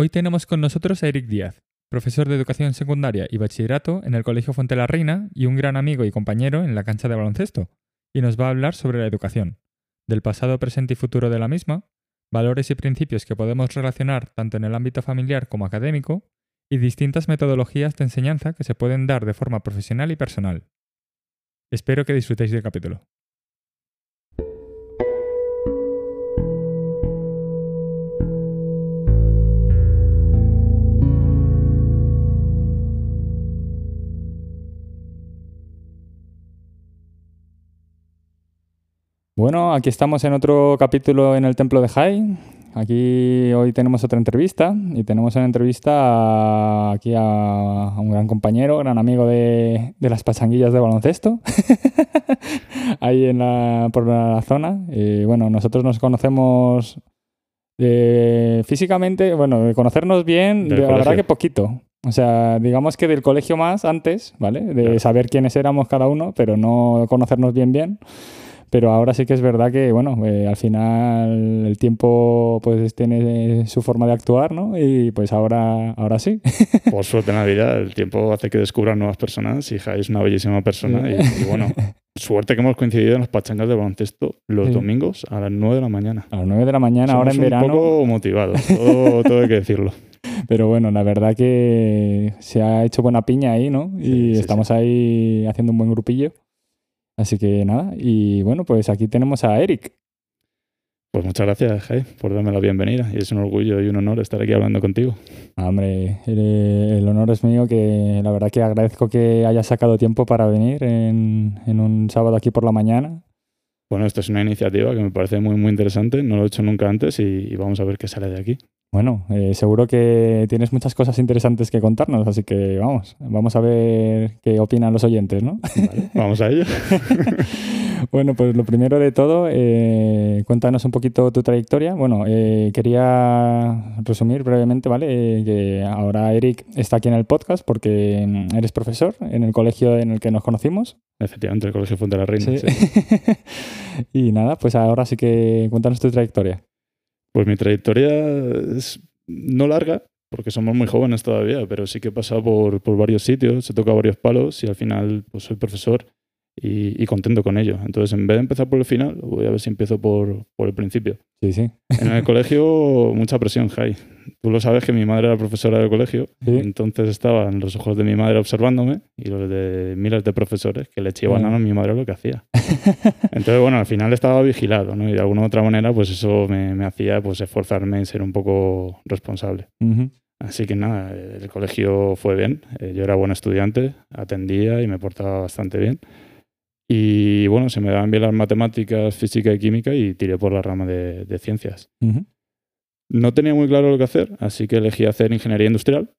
Hoy tenemos con nosotros a Eric Díaz, profesor de educación secundaria y bachillerato en el Colegio Fuente la Reina y un gran amigo y compañero en la cancha de baloncesto, y nos va a hablar sobre la educación, del pasado, presente y futuro de la misma, valores y principios que podemos relacionar tanto en el ámbito familiar como académico, y distintas metodologías de enseñanza que se pueden dar de forma profesional y personal. Espero que disfrutéis del capítulo. Bueno, aquí estamos en otro capítulo en el Templo de Jai. Aquí hoy tenemos otra entrevista y tenemos una entrevista a- aquí a, a un gran compañero, gran amigo de, de las pachanguillas de baloncesto, ahí en la, por la zona. Y bueno, nosotros nos conocemos eh, físicamente, bueno, de conocernos bien, de- la verdad que poquito. O sea, digamos que del colegio más antes, ¿vale? De Claro. saber quiénes éramos cada uno, pero no conocernos bien bien. Pero ahora sí que es verdad que, bueno, eh, al final el tiempo pues tiene su forma de actuar, ¿no? Y pues ahora, ahora sí. Por suerte en la vida, el tiempo hace que descubran nuevas personas y Jai es una bellísima persona. Y, y bueno, suerte que hemos coincidido en las pachangas de baloncesto los Sí. domingos a las 9 de la mañana. A las 9 de la mañana, ahora en verano. Un poco motivados, todo, todo hay que decirlo. Pero bueno, la verdad que se ha hecho buena piña ahí, ¿no? Sí, y sí, estamos ahí haciendo un buen grupillo. Así que nada, y bueno, pues aquí tenemos a Eric. Pues muchas gracias, Jai, por darme la bienvenida. Y es un orgullo y un honor estar aquí hablando contigo. Ah, Hombre, el, el honor es mío, que la verdad que agradezco que hayas sacado tiempo para venir en, en un sábado aquí por la mañana. Bueno, esto es una iniciativa que me parece muy, muy interesante. No lo he hecho nunca antes y, y vamos a ver qué sale de aquí. Bueno, eh, seguro que tienes muchas cosas interesantes que contarnos, así que vamos, vamos a ver qué opinan los oyentes, ¿no? Vale, vamos a ello. Bueno, pues lo primero de todo, eh, cuéntanos un poquito tu trayectoria. Bueno, eh, quería resumir brevemente, ¿vale? Eh, que ahora Eric está aquí en el podcast porque mm, eres profesor en el colegio en el que nos conocimos. Efectivamente, el Colegio Fuente de la Reina. Sí. sí. y nada, pues ahora sí que cuéntanos tu trayectoria. Pues mi trayectoria es no larga, porque somos muy jóvenes todavía, pero sí que he pasado por, por varios sitios, he tocado varios palos y al final pues soy profesor y, y contento con ello. Entonces, en vez de empezar por el final, voy a ver si empiezo por, por el principio. Sí, sí. En el colegio, mucha presión, Jai. Tú lo sabes que mi madre era profesora del colegio, Sí. entonces estaban los ojos de mi madre observándome y los de miles de profesores que le chivaban a mi madre lo que hacía. Entonces, bueno, al final estaba vigilado, ¿no? Y de alguna u otra manera, pues eso me, me hacía pues esforzarme en ser un poco responsable. Ujú. Así que nada, el colegio fue bien. Eh, Yo era buen estudiante, atendía y me portaba bastante bien. Y bueno, se me daban bien las matemáticas, física y química y tiré por la rama de, de ciencias. No tenía muy claro lo que hacer, así que elegí hacer ingeniería industrial.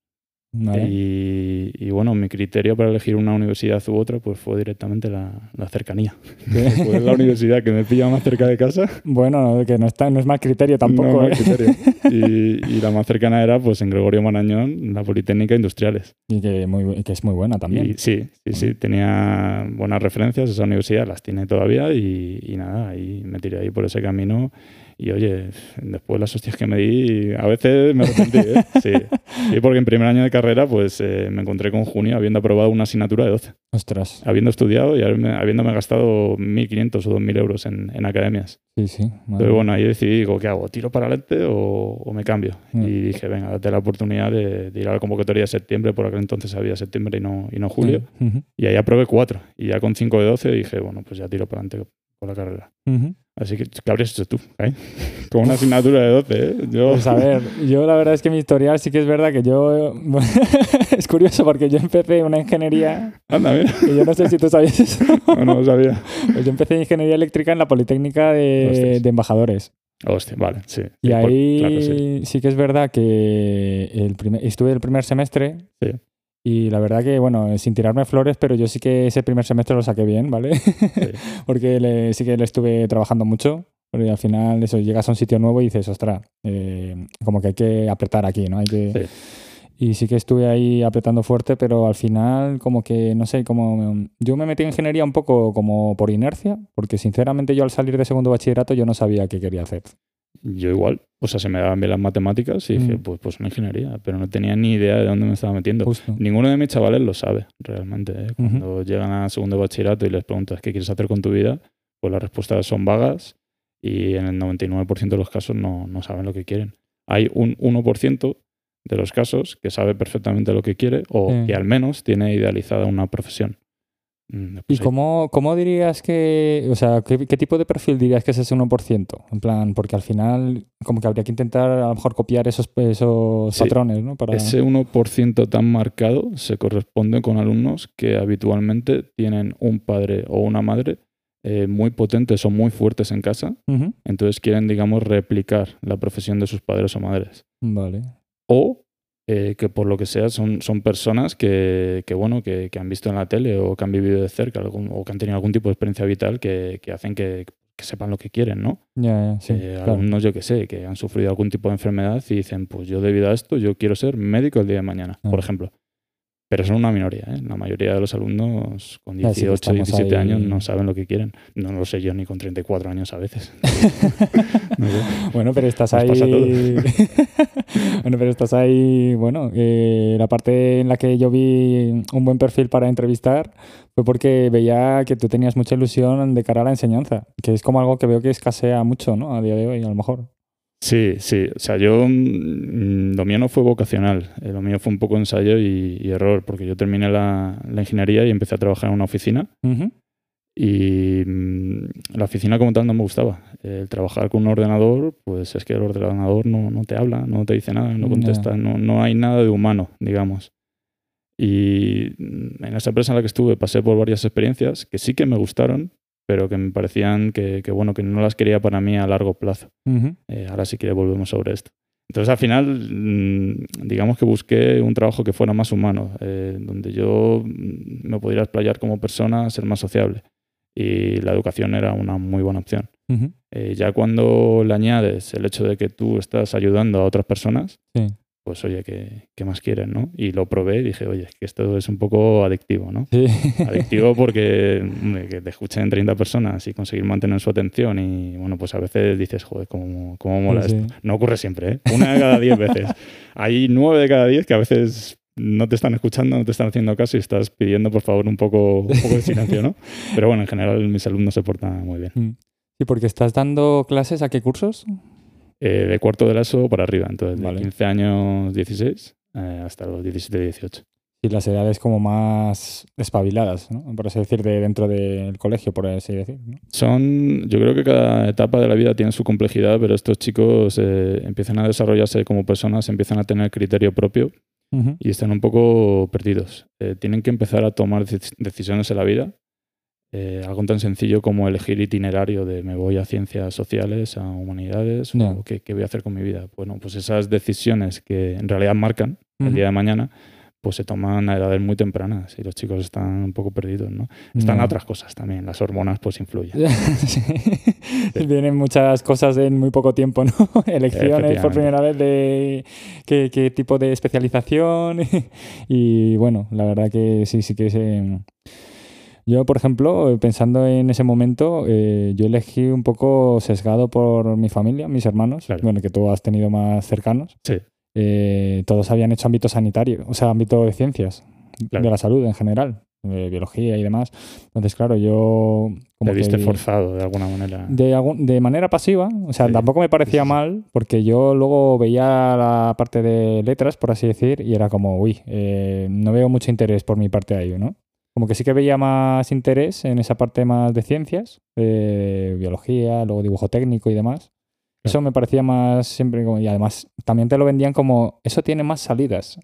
Vale. Y, y bueno, mi criterio para elegir una universidad u otra pues fue directamente la, la cercanía. Fue la universidad que me pilla más cerca de casa. Bueno, que no, está, no es mal criterio tampoco. no, ¿eh? más criterio. Y, y la más cercana era pues en Gregorio Marañón, la Politécnica Industriales. Y que, muy, que es muy buena también. Y sí, sí, sí, tenía buenas referencias, esa universidad las tiene todavía y, y nada, ahí me tiré ahí por ese camino y oye, después las hostias que me di, a veces me arrepentí, ¿eh? Sí, Sí, porque en primer año de carrera pues eh, me encontré con junio habiendo aprobado una asignatura de 12, Ostras. habiendo estudiado y habiéndome gastado 1.500 o 2.000 euros en, en academias. Sí, sí. madre Entonces, bueno, ahí decidí, digo, ¿qué hago? ¿Tiro para adelante o, o me cambio? Mm. Y dije, venga, date la oportunidad de, de ir a la convocatoria de septiembre, por aquel entonces había septiembre y no, y no julio. Ujú. Y ahí aprobé cuatro. Y ya con 5 de 12 dije, bueno, pues ya tiro para adelante con la carrera. Ujú. Así que, ¿qué habrías hecho tú? eh? Con una asignatura de 12, ¿eh? Yo, Pues a ver, yo la verdad es que mi historial sí que es verdad que yo... es curioso porque yo empecé una ingeniería, Anda, mira. que yo no sé si tú sabías eso. No, no lo sabía. Pues yo empecé ingeniería eléctrica en la Politécnica de, de Embajadores. Hostia, vale, sí. Y ahí claro, sí. sí. que es verdad que el primer, estuve el primer semestre Sí. Y la verdad que, bueno, sin tirarme flores, pero yo sí que ese primer semestre lo saqué bien, ¿vale? porque le- sí que le estuve trabajando mucho. Porque al final eso, llegas a un sitio nuevo y dices, ostras, eh, como que hay que apretar aquí, ¿no? Hay que... Sí. Y sí que estuve ahí apretando fuerte, pero al final como que, no sé, como yo me metí en ingeniería un poco como por inercia, porque sinceramente yo al salir de segundo bachillerato yo no sabía qué quería hacer. Yo igual. O sea, se me daban bien las matemáticas y dije, Mm. pues, pues una ingeniería, pero no tenía ni idea de dónde me estaba metiendo. Justo. Ninguno de mis chavales lo sabe realmente. ¿eh? Cuando llegan a segundo bachillerato y les preguntas qué quieres hacer con tu vida, pues las respuestas son vagas y en el 99% de los casos no, no saben lo que quieren. Hay un 1% de los casos que sabe perfectamente lo que quiere o Sí. que al menos tiene idealizada una profesión. Mm, ¿Y hay- cómo, cómo dirías que, o sea, ¿qué, qué tipo de perfil dirías que es ese 1%? En plan, porque al final como que habría que intentar a lo mejor copiar esos, esos Sí. patrones, ¿no? Para... Ese 1% tan marcado se corresponde con alumnos que habitualmente tienen un padre o una madre eh, muy potentes o muy fuertes en casa, entonces quieren, digamos, replicar la profesión de sus padres o madres. Vale. O eh, que por lo que sea son, son personas que, que, bueno, que, que han visto en la tele o que han vivido de cerca algún- o que han tenido algún tipo de experiencia vital que, que hacen que, que sepan lo que quieren, ¿no? Sí. Eh, claro. Alumnos, yo que sé, que han sufrido algún tipo de enfermedad y dicen, pues yo debido a esto, yo quiero ser médico el día de mañana, Ah. por ejemplo. Pero son una minoría, ¿eh? La mayoría de los alumnos con Ya, sí que 18, estamos 17 ahí- años no saben lo que quieren. No lo sé yo ni con 34 años a veces. No sé. Bueno, pero estás Nos ahí. bueno, pero estás ahí. Bueno, eh, la parte en la que yo vi un buen perfil para entrevistar fue porque veía que tú tenías mucha ilusión de cara a la enseñanza, que es como algo que veo que escasea mucho, ¿no? A día de hoy, a lo mejor. Sí, sí. O sea, yo. mm, Lo mío no fue vocacional. eh, Lo mío fue un poco ensayo y, y error, porque yo terminé la, la ingeniería y empecé a trabajar en una oficina. Y mm, la oficina como tal no me gustaba. El trabajar con un ordenador, pues es que el ordenador no, no te habla, no te dice nada, no contesta, no, no hay nada de humano, digamos. Y mm, en esa empresa en la que estuve pasé por varias experiencias que sí que me gustaron, pero que me parecían que, que, bueno, que no las quería para mí a largo plazo. Ujú. Eh, ahora sí que volvemos sobre esto. Entonces al final, mm, digamos que busqué un trabajo que fuera más humano, eh, donde yo mm, me pudiera explayar como persona, ser más sociable. Y la educación era una muy buena opción. Ujú. Eh, ya cuando le añades el hecho de que tú estás ayudando a otras personas, Sí. Pues oye, ¿qué, qué más quieren? ¿no? Y lo probé y dije, oye, es que esto es un poco adictivo, ¿no? Sí. Adictivo porque hombre, que te escuchen 30 personas y conseguir mantener su atención y bueno, pues a veces dices, joder, cómo, cómo mola Sí, esto. No ocurre siempre, ¿eh? Una de cada 10 veces. Hay nueve de cada 10 que a veces no te están escuchando, no te están haciendo caso y estás pidiendo por favor un poco, un poco de silencio, ¿no? Pero bueno, en general mis alumnos se portan muy bien. Mm. Sí, porque estás dando clases a qué cursos? Eh, de cuarto de la ESO para arriba, entonces de Vale. 15 años 16 eh, hasta los 17, 18. Y las edades como más espabiladas, ¿no? Por así decir, de dentro del colegio, por así decir. ¿no? Son, yo creo que cada etapa de la vida tiene su complejidad, pero estos chicos eh, empiezan a desarrollarse como personas, empiezan a tener criterio propio y están un poco perdidos. Tienen que empezar a tomar dec- decisiones en la vida. Eh, algo tan sencillo como elegir itinerario de me voy a ciencias sociales, a humanidades, o qué, qué voy a hacer con mi vida. Bueno, pues esas decisiones que en realidad marcan el día de mañana, pues se toman a edades muy tempranas y los chicos están un poco perdidos, ¿no? Están otras cosas también, las hormonas pues influyen. Sí. Vienen muchas cosas en muy poco tiempo, ¿no? Elecciones por primera vez de qué, qué tipo de especialización. y bueno, la verdad que sí, sí que se... Yo, por ejemplo, pensando en ese momento, eh, yo elegí un poco sesgado por mi familia, mis hermanos, Claro. bueno, que tú has tenido más cercanos. Sí. Eh, todos habían hecho ámbito sanitario, o sea, ámbito de ciencias, Claro. de la salud en general, de biología y demás. Entonces, claro, yo... Como Te viste que- forzado de alguna manera. de, algún- de manera pasiva, o sea, Sí. tampoco me parecía Sí, sí, sí. mal, porque yo luego veía la parte de letras, por así decir, y era como, uy, eh, no veo mucho interés por mi parte ahí, ¿no? Como que sí que veía más interés en esa parte más de ciencias, de biología, luego dibujo técnico y demás. Eso me parecía más siempre como, y además también te lo vendían como, eso tiene más salidas.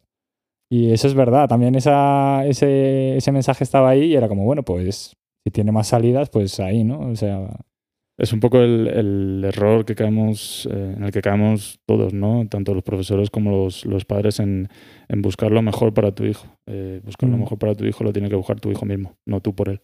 Y eso es verdad, también esa, ese, ese mensaje estaba ahí y era como, bueno, pues si tiene más salidas, pues ahí, ¿no? O sea, Es un poco el, el error que caemos, eh, en el que caemos todos, ¿no? Tanto los profesores como los, los padres en, en buscar lo mejor para tu hijo. Eh, buscar lo Mm. mejor para tu hijo lo tiene que buscar tu hijo mismo, no tú por él.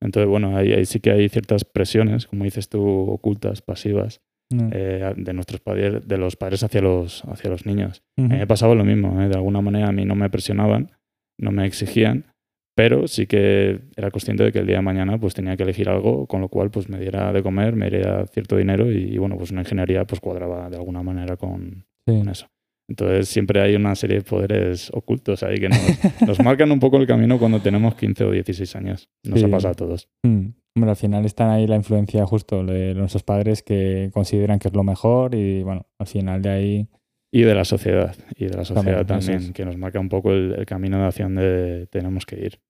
Entonces, bueno, ahí, ahí sí que hay ciertas presiones, como dices tú, ocultas, pasivas, no. eh, de nuestros padres, de los padres hacia los, hacia los niños. A mí me pasaba lo mismo, ¿eh? de alguna manera a mí no me presionaban, no me exigían, pero sí que era consciente de que el día de mañana pues tenía que elegir algo con lo cual pues me diera de comer, me diera cierto dinero y, bueno, pues una ingeniería pues cuadraba de alguna manera con, con eso. Entonces siempre hay una serie de poderes ocultos ahí que nos, nos, marcan un poco el camino cuando tenemos 15 o 16 años. Nos Sí. ha pasado a todos. Mm. Al final están ahí la influencia justo de nuestros padres que consideran que es lo mejor y bueno, al final de ahí... Y de la sociedad, y de la sociedad También, que nos marca un poco el, el camino de acción de tenemos que ir.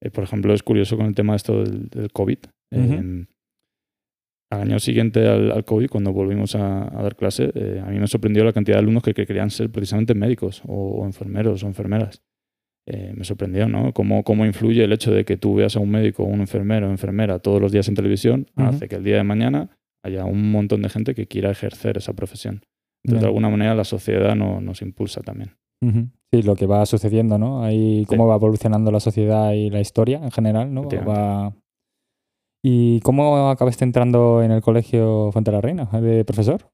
Eh, por ejemplo, es curioso con el tema de esto del, del COVID. Eh, al año siguiente al, al COVID, cuando volvimos a, a dar clase, eh, a mí me sorprendió la cantidad de alumnos que, que querían ser precisamente médicos o, o enfermeros o enfermeras. Eh, me sorprendió, ¿no? Cómo, cómo influye el hecho de que tú veas a un médico o un enfermero o enfermera todos los días en televisión, hace que el día de mañana haya un montón de gente que quiera ejercer esa profesión. Entonces, de alguna manera, la sociedad no- nos impulsa también. Sí, lo que va sucediendo, ¿no? Ahí cómo va evolucionando la sociedad y la historia en general, ¿no? Va... ¿Y cómo acabaste entrando en el colegio Fuente la Reina de profesor?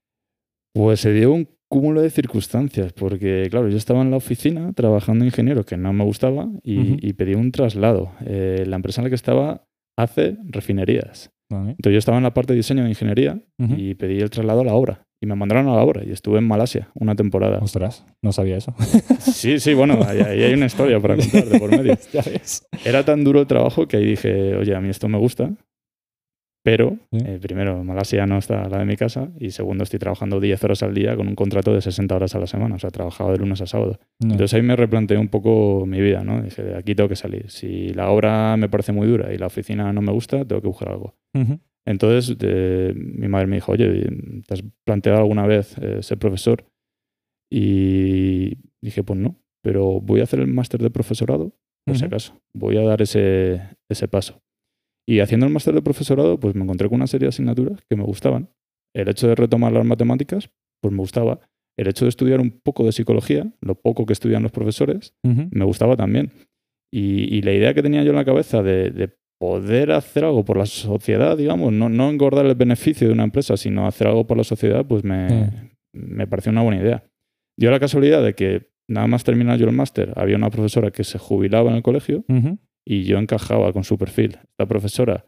Pues se dio un cúmulo de circunstancias, porque claro, yo estaba en la oficina trabajando ingeniero, que no me gustaba, y, pedí un traslado. Eh, la empresa en la que estaba hace refinerías. Vale. Entonces yo estaba en la parte de diseño de ingeniería y pedí el traslado a la obra. Y me mandaron a la obra y estuve en Malasia una temporada. Ostras, no sabía eso. Sí, sí, bueno, ahí, ahí hay una historia para contar de por medio. ya ves. Era tan duro el trabajo que ahí dije, oye, a mí esto me gusta, pero Sí. eh, primero, Malasia no está a la de mi casa y segundo, estoy trabajando 10 horas al día con un contrato de 60 horas a la semana, o sea, trabajaba de lunes a sábado. No. Entonces ahí me replanteé un poco mi vida, ¿no? Dije, de aquí tengo que salir. Si la obra me parece muy dura y la oficina no me gusta, tengo que buscar algo. Ujú. Entonces eh, mi madre me dijo, oye, ¿te has planteado alguna vez eh, ser profesor? Y dije, pues no, pero voy a hacer el máster de profesorado, por si Ujú. acaso. Voy a dar ese, ese paso. Y haciendo el máster de profesorado, pues me encontré con una serie de asignaturas que me gustaban. El hecho de retomar las matemáticas, pues me gustaba. El hecho de estudiar un poco de psicología, lo poco que estudian los profesores, Ujú. me gustaba también. Y, y la idea que tenía yo en la cabeza de, de poder hacer algo por la sociedad, digamos, no, no engordar el beneficio de una empresa, sino hacer algo por la sociedad, pues me, Sí. me pareció una buena idea. Dio la casualidad de que nada más terminar yo el máster, había una profesora que se jubilaba en el colegio y yo encajaba con su perfil. Esta profesora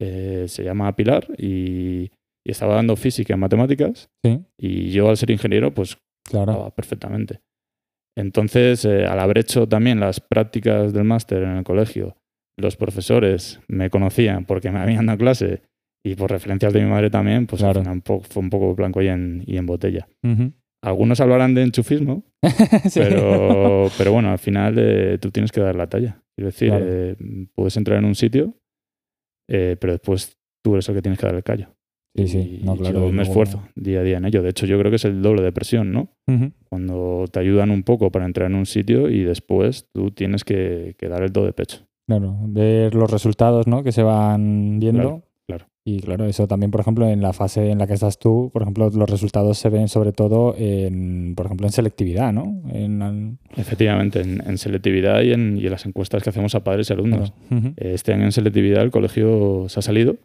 eh, se llama Pilar y, y estaba dando física en matemáticas Sí, y yo al ser ingeniero, pues claro. perfectamente. Entonces, eh, al haber hecho también las prácticas del máster en el colegio, los profesores me conocían porque me habían dado clase y por referencias de mi madre también, pues Claro. un poco- fue un poco blanco y en, y en botella. Ujú. Algunos hablarán de enchufismo, Sí. pero, pero bueno, al final eh, tú tienes que dar la talla. Es decir, Claro. eh, puedes entrar en un sitio, eh, pero después tú eres el que tienes que dar el callo. Sí, sí, no, claro. yo me esfuerzo día a día en ello. De hecho, yo creo que es el doble de presión, ¿no? Ujú. Cuando te ayudan un poco para entrar en un sitio y después tú tienes que, que dar el do de pecho. Claro, ver los resultados ¿no? que se van viendo. Claro, claro. Y claro, eso también, por ejemplo, en la fase en la que estás tú, por ejemplo, los resultados se ven sobre todo en, por ejemplo, en selectividad, ¿no? En, en- Efectivamente, en, en selectividad y en, y en las encuestas que hacemos a padres y alumnos. claro. Este año en selectividad el colegio se ha salido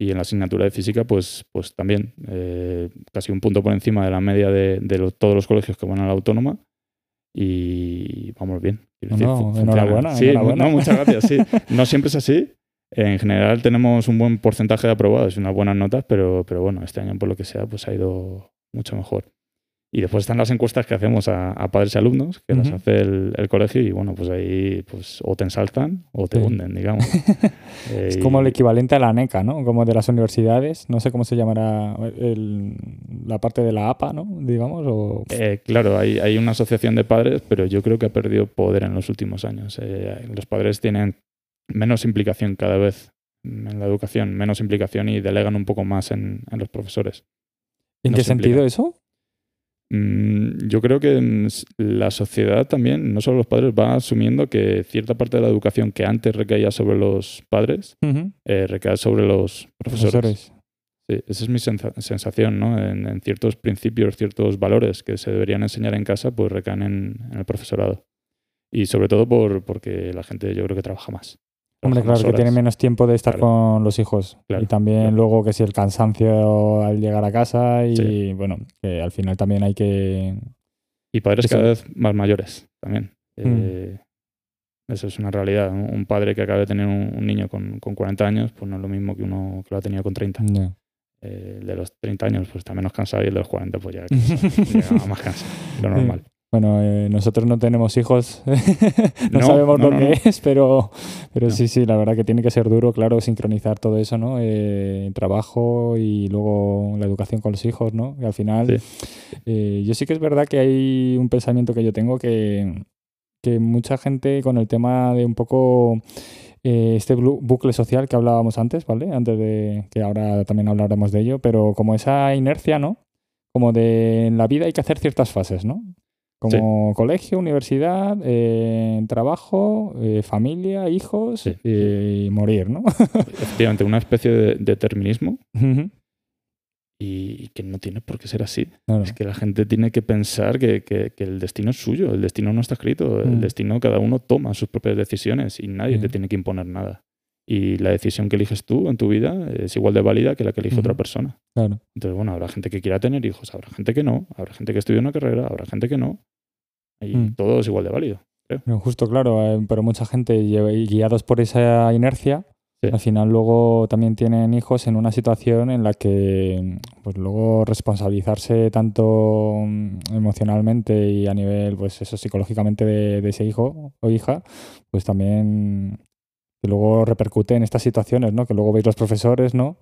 y en la asignatura de física, pues, pues también, eh, casi un punto por encima de la media de, de lo- todos los colegios que van a la autónoma. Y vamos bien. No, enhorabuena, Sí, enhorabuena. no, muchas gracias. Sí. No siempre es así. En general tenemos un buen porcentaje de aprobados y unas buenas notas, pero, pero bueno, este año por lo que sea, pues ha ido mucho mejor. Y después están las encuestas que hacemos a, a padres y alumnos, que las Ujú. hace el, el colegio, y bueno, pues ahí pues o te ensalzan o te Sí. hunden, digamos. Eh, Es y- como el equivalente a la NECA, ¿no? Como de las universidades. No sé cómo se llamará el- la parte de la APA, ¿no? Digamos. O... Eh, claro, hay, hay una asociación de padres, pero yo creo que ha perdido poder en los últimos años. Eh, los padres tienen menos implicación cada vez en la educación, menos implicación y delegan un poco más en, en los profesores. ¿En no qué se sentido eso? Mm, yo creo que la sociedad también, no solo los padres, va asumiendo que cierta parte de la educación que antes recaía sobre los padres, eh, recae sobre los profesores. Profesores. Sí, esa es mi sensa- sensación, ¿no? En, en ciertos principios, ciertos valores que se deberían enseñar en casa, pues recaen en, en el profesorado. Y sobre todo por, porque la gente yo creo que trabaja más. Hombre, claro, más que horas. tiene menos tiempo de estar Claro. con los hijos. Claro, y también claro. luego que si el cansancio al llegar a casa y Sí. bueno, que al final también hay que... Y padres Eso. Mm. cada vez más mayores también. Eh, Eso es una realidad. Un padre que acaba de tener un, un niño con, con 40 años, pues no es lo mismo que uno que lo ha tenido con 30. Ya. Eh, el de los 30 años, pues está menos cansado y el de los 40, pues ya cansado, llega más cansado. Lo normal. Bueno, eh, nosotros no tenemos hijos, no, No, sabemos no, lo no, que es, pero, pero sí, sí, la verdad que tiene que ser duro, claro, sincronizar todo eso, ¿no? Eh, trabajo y luego la educación con los hijos, ¿no? Y al final, eh, yo sí que es verdad que hay un pensamiento que yo tengo que, que mucha gente con el tema de un poco eh, este bucle social que hablábamos antes, ¿vale? Antes de que ahora también hablaremos de ello, pero como esa inercia, ¿no? Como de en la vida hay que hacer ciertas fases, ¿no? Como colegio, universidad, eh, trabajo, eh, familia, hijos Sí. eh, y morir, ¿no? Efectivamente, una especie de determinismo y, y que no tiene por qué ser así. claro. Es que la gente tiene que pensar que, que- que el destino es suyo, el destino no está escrito, el Mm. destino cada uno toma sus propias decisiones y nadie te Mm. tiene que imponer nada. Y la decisión que eliges tú en tu vida es igual de válida que la que elige otra Ujú. persona. claro. Entonces, bueno, habrá gente que quiera tener hijos, habrá gente que no, habrá gente que estudie una carrera, habrá gente que no. Y Mm. todo es igual de válido. Pero Justo, claro, eh, pero mucha gente guiados por esa inercia, Sí. al final luego también tienen hijos en una situación en la que pues luego responsabilizarse tanto mm, emocionalmente y a nivel, pues eso, psicológicamente de, de ese hijo o hija, pues también que luego repercute en estas situaciones, ¿no? Que luego veis los profesores, ¿no?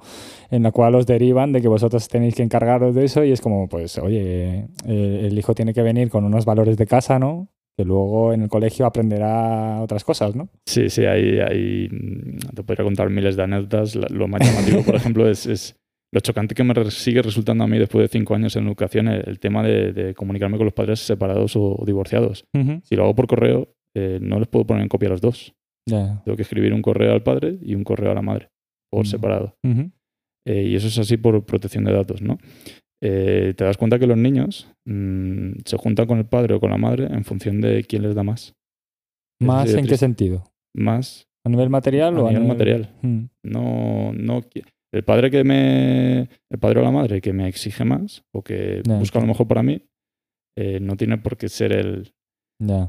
En la cual os derivan de que vosotros tenéis que encargaros de eso y es como, pues, oye, eh, el hijo tiene que venir con unos valores de casa, ¿no? Que luego en el colegio aprenderá otras cosas, ¿no? Sí, sí, hay- mm, te podría contar miles de anécdotas. Lo más llamativo, por ejemplo, es, es lo chocante que me sigue resultando a mí después de cinco años en educación el, el tema de, de comunicarme con los padres separados o, o divorciados. Si lo hago por correo, eh, no les puedo poner en copia a los dos. Tengo que escribir un correo al padre y un correo a la madre, por separado. Eh, y eso es así por protección de datos, ¿no? Eh, te das cuenta que los niños mm, se juntan con el padre o con la madre en función de quién les da más. ¿Más en qué sentido? Más ¿A nivel material a o a nivel nivel material. No, no el padre que me. El padre o la madre que me exige más o que busca lo mejor para mí, eh, no tiene por qué ser el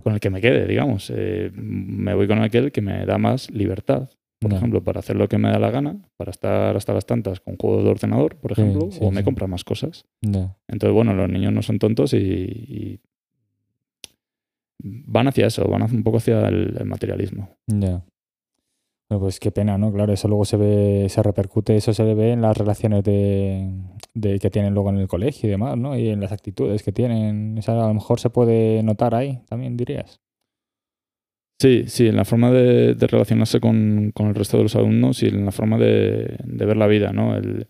Con el que me quede, digamos. Eh, me voy con aquel que me da más libertad. Por ejemplo, para hacer lo que me da la gana, para estar hasta las tantas con juegos de ordenador, por ejemplo, sí, o me sí. compra más cosas. Entonces, bueno, los niños no son tontos y, y van hacia eso, van un poco hacia el, el materialismo. Ya. Pues qué pena, ¿no? Claro, eso luego se ve, se repercute, eso se ve en las relaciones de, de que tienen luego en el colegio y demás, ¿no? Y en las actitudes que tienen. O sea, a lo mejor se puede notar ahí, también dirías. Sí, sí, en la forma de, de relacionarse con, con el resto de los alumnos y en la forma de, de ver la vida, ¿no? El,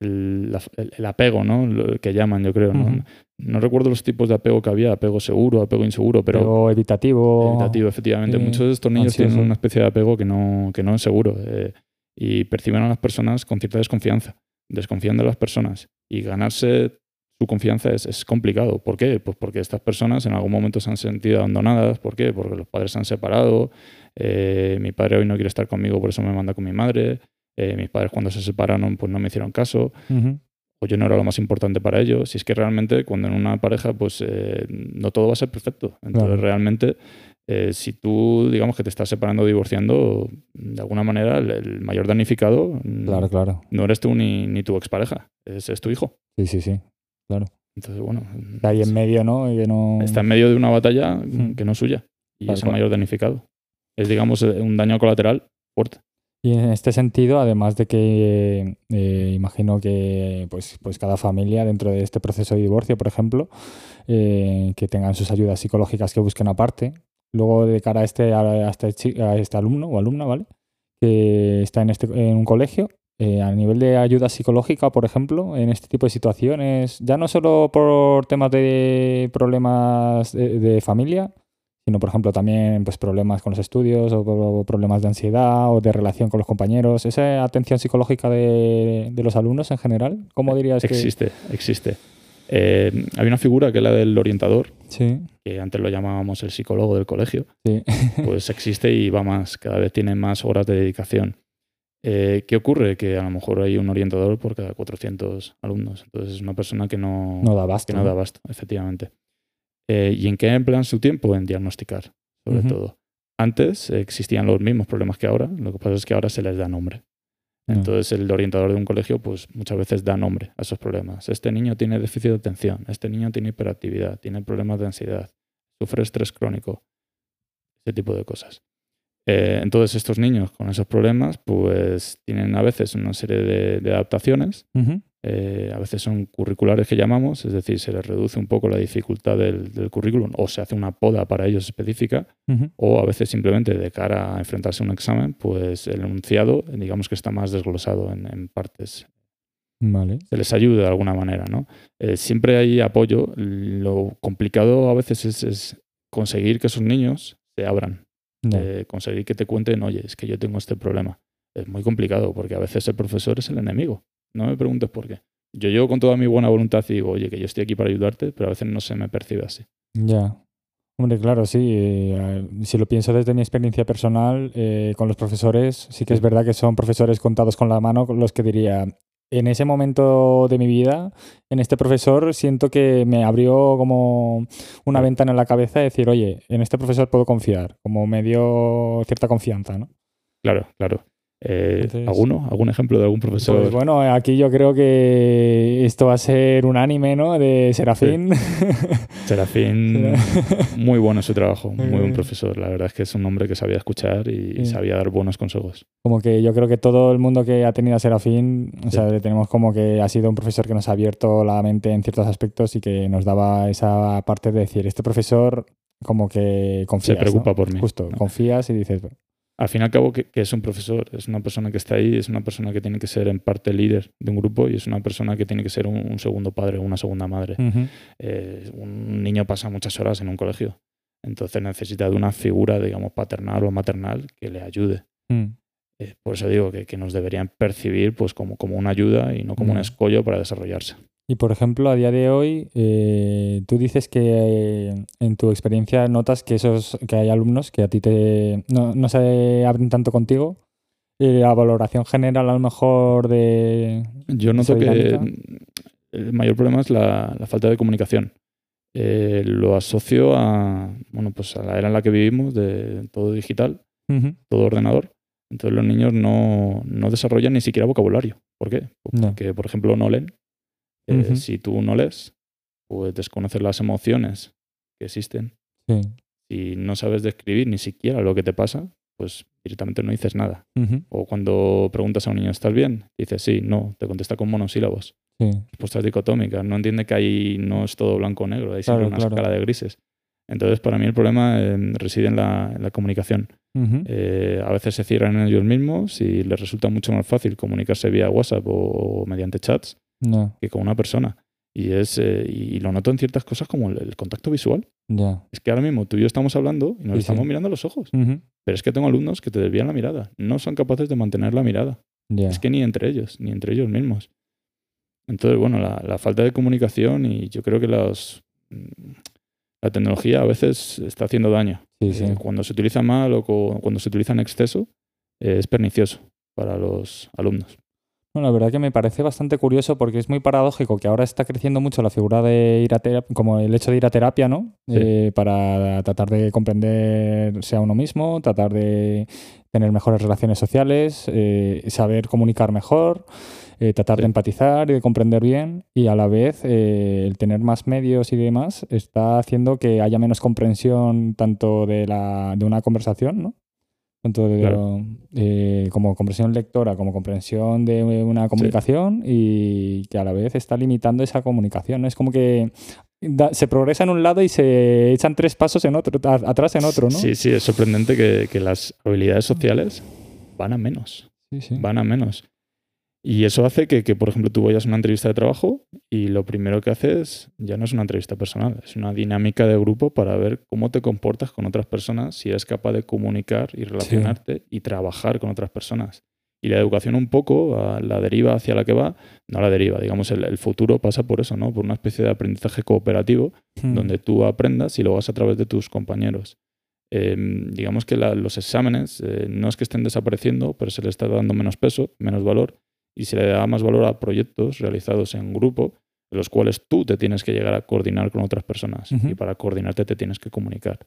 el, apego, ¿no? Lo que llaman, yo creo, ¿no? No recuerdo los tipos de apego que había, apego seguro, apego inseguro, pero Pero evitativo. evitativo, efectivamente. sí, Muchos de estos niños ansioso. tienen una especie de apego que no, que no es seguro eh, y perciben a las personas con cierta desconfianza. Desconfían de las personas y ganarse su confianza es, es complicado. ¿Por qué? Pues porque estas personas en algún momento se han sentido abandonadas. ¿Por qué? Porque los padres se han separado. eh, mi padre hoy no quiere estar conmigo, por eso me manda con mi madre. eh, mis padres cuando se separaron pues no me hicieron caso Ujú. O yo no era lo más importante para ellos. Si es que realmente cuando en una pareja, pues eh, no todo va a ser perfecto. Entonces, Claro. realmente, eh, si tú, digamos que te estás separando o divorciando, de alguna manera, el, el mayor damnificado mm, Claro, claro. no eres tú ni, ni tu expareja, es, es tu hijo. Sí, sí, sí. Entonces, bueno, Está ahí en medio, ¿no? Y que no... está en medio de una batalla Mm. que no es suya y es el mayor damnificado. Es, digamos, eh, un daño colateral fuerte. Y en este sentido, además de que eh, imagino que pues, pues cada familia dentro de este proceso de divorcio, por ejemplo, eh, que tengan sus ayudas psicológicas que busquen aparte. Luego, de cara a este, a este, a este alumno o alumna, ¿vale? Que está en, este, en un colegio, eh, a nivel de ayuda psicológica, por ejemplo, en este tipo de situaciones, ya no solo por temas de problemas de familia, sino por ejemplo también pues problemas con los estudios o, o problemas de ansiedad o de relación con los compañeros. Esa atención psicológica de, de los alumnos en general, ¿cómo dirías que Existe, existe. Eh, hay una figura que es la del orientador, Sí, que antes lo llamábamos el psicólogo del colegio. sí. pues existe y va más, cada vez tiene más horas de dedicación. Eh, ¿Qué ocurre? Que a lo mejor hay un orientador por cada 400 alumnos. Entonces es una persona que no, no da abasto. que no da abasto, efectivamente. Eh, ¿Y en qué emplean su tiempo? En diagnosticar, sobre todo. antes existían los mismos problemas que ahora, lo que pasa es que ahora se les da nombre. Entonces el orientador de un colegio pues muchas veces da nombre a esos problemas. Este niño tiene déficit de atención, este niño tiene hiperactividad, tiene problemas de ansiedad, sufre estrés crónico, ese tipo de cosas. Eh, entonces estos niños con esos problemas pues tienen a veces una serie de, adaptaciones, eh, a veces son curriculares que llamamos, es decir, se les reduce un poco la dificultad del, currículum o se hace una poda para ellos específica o a veces simplemente de cara a enfrentarse a un examen pues el enunciado digamos que está más desglosado en, partes Vale. Se les ayuda de alguna manera, ¿no? Eh, siempre hay apoyo. Lo complicado a veces es conseguir que esos niños se abran conseguir que te cuenten, oye, es que yo tengo este problema. Es muy complicado porque a veces el profesor es el enemigo. No me preguntes por qué. Yo llego con toda mi buena voluntad y digo, oye, que yo estoy aquí para ayudarte, pero a veces no se me percibe así. Ya. Hombre, claro, sí. Eh, si lo pienso desde mi experiencia personal eh, con los profesores, sí que es verdad que son profesores contados con la mano los que diría, en ese momento de mi vida, en este profesor, siento que me abrió como una ventana en la cabeza de decir, oye, en este profesor puedo confiar, como me dio cierta confianza, ¿no? Claro, claro. Eh, ¿Alguno? ¿Algún ejemplo de algún profesor? Pues bueno, aquí yo creo que esto va a ser un anime, ¿no? De Serafín. Serafín, muy bueno su trabajo, muy buen profesor. La verdad es que es un hombre que sabía escuchar y, sabía dar buenos consejos. Como que yo creo que todo el mundo que ha tenido a Serafín, o sea, tenemos como que ha sido un profesor que nos ha abierto la mente en ciertos aspectos y que nos daba esa parte de decir, este profesor como que confías. Se preocupa por mí. Justo, confías y dices, al fin y al cabo, que, es un profesor, es una persona que está ahí, es una persona que tiene que ser en parte líder de un grupo y es una persona que tiene que ser un, segundo padre o una segunda madre. Eh, un niño pasa muchas horas en un colegio, entonces necesita de una figura, digamos, paternal o maternal que le ayude. Eh, por eso digo que, nos deberían percibir pues, como, como una ayuda y no como un mm. escollo para desarrollarse. Y por ejemplo, a día de hoy, eh, tú dices que eh, en tu experiencia notas que esos, que hay alumnos que a ti te no, se abren tanto contigo. Y la valoración general a lo mejor de. Yo noto que el mayor problema es la, falta de comunicación. Eh, lo asocio a bueno, pues a la era en la que vivimos, de todo digital, todo ordenador. Entonces los niños no, no, desarrollan ni siquiera vocabulario. ¿Por qué? Porque, por ejemplo, no leen eh, si tú no lees, pues desconoces las emociones que existen. Si no sabes describir ni siquiera lo que te pasa, pues directamente no dices nada. O cuando preguntas a un niño, ¿estás bien? Dices sí, no, te contesta con monosílabos. Sí. Respuestas dicotómicas. No entiende que ahí no es todo blanco o negro, hay siempre una escala de grises. Entonces, para mí el problema eh, reside en la, comunicación. Eh, a veces se cierran en ellos mismos y les resulta mucho más fácil comunicarse vía WhatsApp o mediante chats que con una persona. Y, es, eh, y lo noto en ciertas cosas como el, contacto visual. Es que ahora mismo tú y yo estamos hablando y nos estamos mirando a los ojos. Pero es que tengo alumnos que te desvían la mirada. No son capaces de mantener la mirada. Es que ni entre ellos, ni entre ellos mismos. Entonces, bueno, la, falta de comunicación y yo creo que los, mm, la tecnología a veces está haciendo daño. Eh, cuando se utiliza mal o cuando se utiliza en exceso, eh, es pernicioso para los alumnos. Bueno, la verdad que me parece bastante curioso porque es muy paradójico que ahora está creciendo mucho la figura de ir a terapia, como el hecho de ir a terapia, ¿no? Eh, para tratar de comprenderse a uno mismo, tratar de tener mejores relaciones sociales, eh, saber comunicar mejor, eh, tratar de empatizar y de comprender bien y a la vez el tener más medios y demás está haciendo que haya menos comprensión tanto de, la, de una conversación, ¿no? Tanto de, como comprensión lectora como comprensión de una comunicación y que a la vez está limitando esa comunicación. Es como que se progresa en un lado y se echan tres pasos en otro, atrás en otro, ¿no? Sí, sí, es sorprendente que, que las habilidades sociales van a menos. Sí, sí. Van a menos. Y eso hace que, que, por ejemplo, tú vayas a una entrevista de trabajo y lo primero que haces ya no es una entrevista personal, es una dinámica de grupo para ver cómo te comportas con otras personas, si eres capaz de comunicar y relacionarte y trabajar con otras personas. Y la educación un poco, a la deriva hacia la que va, no la deriva, digamos, el, futuro pasa por eso, ¿no? Por una especie de aprendizaje cooperativo hmm. donde tú aprendas y lo hagas a través de tus compañeros. Em, digamos que los exámenes eh, no es que estén desapareciendo, pero se les está dando menos peso, menos valor y se le da más valor a proyectos realizados en grupo, en los cuales tú te tienes que llegar a coordinar con otras personas y para coordinarte te tienes que comunicar.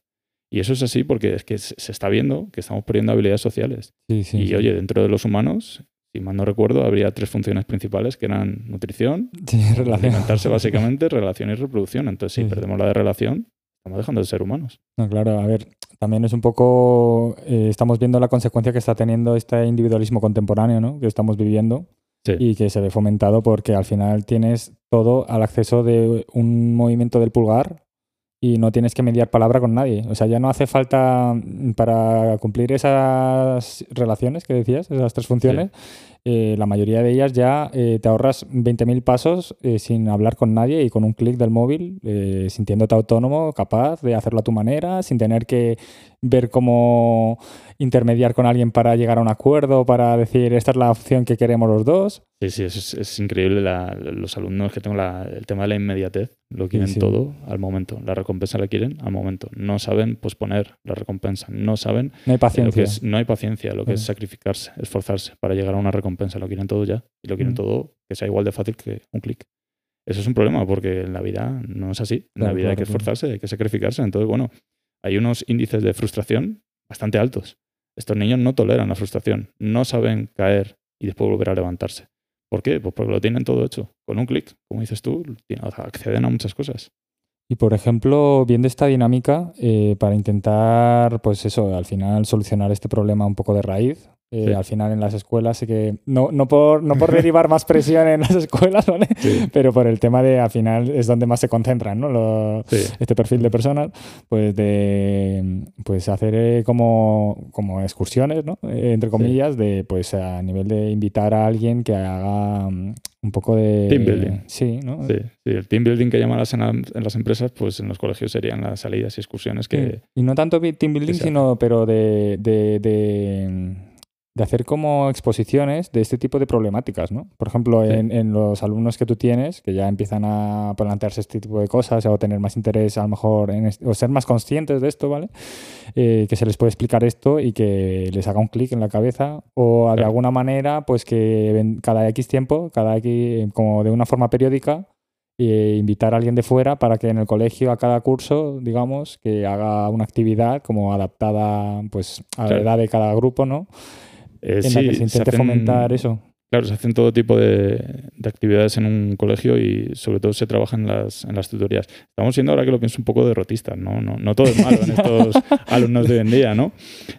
Y eso es así porque es que se está viendo que estamos perdiendo habilidades sociales. Sí, sí, y sí. oye, dentro de los humanos, si mal no recuerdo, habría tres funciones principales que eran nutrición, alimentarse básicamente, relación y reproducción. Entonces, si perdemos la de relación, estamos dejando de ser humanos. No, claro, a ver, también es un poco, eh, estamos viendo la consecuencia que está teniendo este individualismo contemporáneo, ¿no? Que estamos viviendo Sí. y que se ve fomentado porque al final tienes todo al acceso de un movimiento del pulgar y no tienes que mediar palabra con nadie. O sea, ya no hace falta mm, para cumplir esas relaciones que decías, esas tres funciones, eh, la mayoría de ellas ya eh, te ahorras 20.000 pasos eh, sin hablar con nadie y con un clic del móvil, sintiéndote autónomo, capaz de hacerlo a tu manera, sin tener que ver cómo intermediar con alguien para llegar a un acuerdo, para decir esta es la opción que queremos los dos. Sí, sí, es, es increíble. la- los alumnos que tengo la- el tema de la inmediatez, lo quieren sí. todo al momento. La recompensa la quieren al momento. No saben posponer la recompensa. No saben No hay lo que paciencia. es, no hay paciencia, lo que es sacrificarse, esforzarse para llegar a una recompensa. Lo quieren todo ya. Y lo quieren Mm. todo que sea igual de fácil que un clic. Eso es un problema porque en la vida no es así. En la Claro, vida hay que claro. esforzarse, hay que sacrificarse. Entonces, bueno, hay unos índices de frustración bastante altos. Estos niños no toleran la frustración, no saben caer y después volver a levantarse. ¿Por qué? Pues porque lo tienen todo hecho. Con un clic, como dices tú, acceden a muchas cosas. Y por ejemplo, viendo esta dinámica, eh, para intentar, pues eso, al final solucionar este problema un poco de raíz, eh, Sí. al final en las escuelas, sí que no, no, por, no por derivar más presión en las escuelas, ¿vale? Sí. Pero por el tema de, al final, es donde más se concentran, ¿no? Lo- Sí. este perfil de personas, pues de pues hacer eh, como, como excursiones, ¿no? Eh, entre comillas, de pues a nivel de invitar a alguien que haga mm, un poco de Team building. Sí, ¿no? Sí, sí, el team building que llaman las en, en las empresas, pues en los colegios serían las salidas y excursiones que... Y no tanto team building, sino pero de, de, de, de hacer como exposiciones de este tipo de problemáticas, ¿no? Por ejemplo, Sí. en, en los alumnos que tú tienes, que ya empiezan a plantearse este tipo de cosas o tener más interés a lo mejor en o ser más conscientes de esto, ¿vale? Eh, que se les puede explicar esto y que les haga un clic en la cabeza o de Claro. alguna manera, pues que cada X tiempo, cada X, como de una forma periódica, e invitar a alguien de fuera para que en el colegio a cada curso, digamos, que haga una actividad como adaptada pues a la edad de cada grupo, ¿no? Eh, En sí, la que se intente hacen- fomentar eso. Claro, se hacen todo tipo de, de actividades en un colegio y sobre todo se trabaja en las, en las tutorías. Estamos siendo, ahora que lo pienso, un poco derrotistas, ¿no? No, no todo es malo en estos alumnos de hoy en día, ¿no?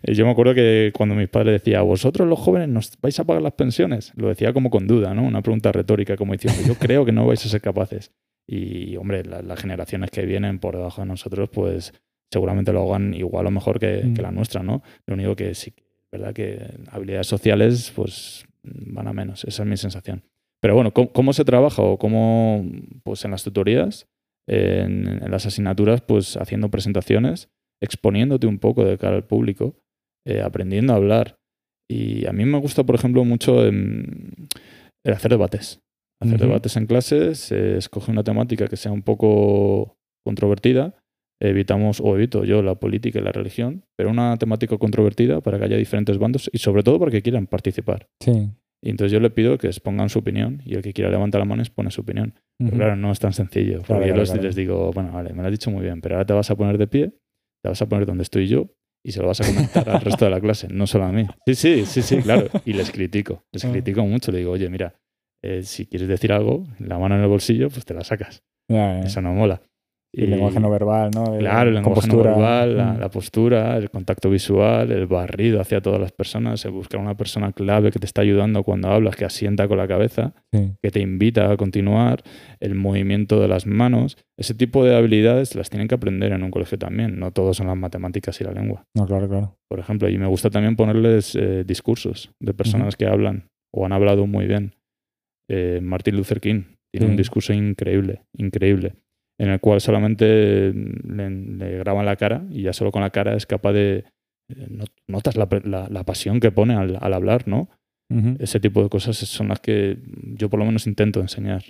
Eh, Yo me acuerdo que cuando mis padres decían, vosotros los jóvenes nos vais a pagar las pensiones, lo decía como con duda, ¿no? Una pregunta retórica, como diciendo, yo creo que no vais a ser capaces. Y, hombre, la- las generaciones que vienen por debajo de nosotros, pues seguramente lo hagan igual o mejor que, Mm. que la nuestra, ¿no? Lo único que sí, verdad que habilidades sociales, pues van a menos, esa es mi sensación. Pero bueno, ¿cómo, cómo se trabaja o cómo, pues en las tutorías, en, en las asignaturas, pues haciendo presentaciones, exponiéndote un poco de cara al público, eh, aprendiendo a hablar. Y a mí me gusta, por ejemplo, mucho em, el hacer debates. Hacer debates en clases, se escoge una temática que sea un poco controvertida. Evitamos, o evito yo, la política y la religión, pero una temática controvertida para que haya diferentes bandos y sobre todo para que quieran participar. Sí. Y entonces yo le pido que expongan su opinión y el que quiera levantar la mano expone su opinión. Pero Ujú. claro, no es tan sencillo. Porque Claro, yo les, claro. les digo, bueno, vale, me lo has dicho muy bien, pero ahora te vas a poner de pie, te vas a poner donde estoy yo y se lo vas a comentar al resto de la clase, no solo a mí. Sí, sí, sí, sí, claro. Y les critico, les Ah. critico mucho. Le digo, oye, mira, eh, si quieres decir algo, la mano en el bolsillo, pues te la sacas. Eso no mola. Y el lenguaje no verbal, ¿no? Claro, el lenguaje no verbal, la, Mm. la postura, el contacto visual, el barrido hacia todas las personas, el buscar una persona clave que te está ayudando cuando hablas, que asienta con la cabeza, Sí. que te invita a continuar, el movimiento de las manos. Ese tipo de habilidades las tienen que aprender en un colegio también. No todos son las matemáticas y la lengua. No, claro, claro. Por ejemplo, y me gusta también ponerles eh, discursos de personas que hablan o han hablado muy bien. Eh, Martin Luther King tiene Sí. un discurso increíble, increíble, en el cual solamente le, le graban la cara y ya solo con la cara es capaz de... eh, no- Notas la, la- la pasión que pone al, al hablar, ¿no? Ese tipo de cosas son las que yo por lo menos intento enseñar.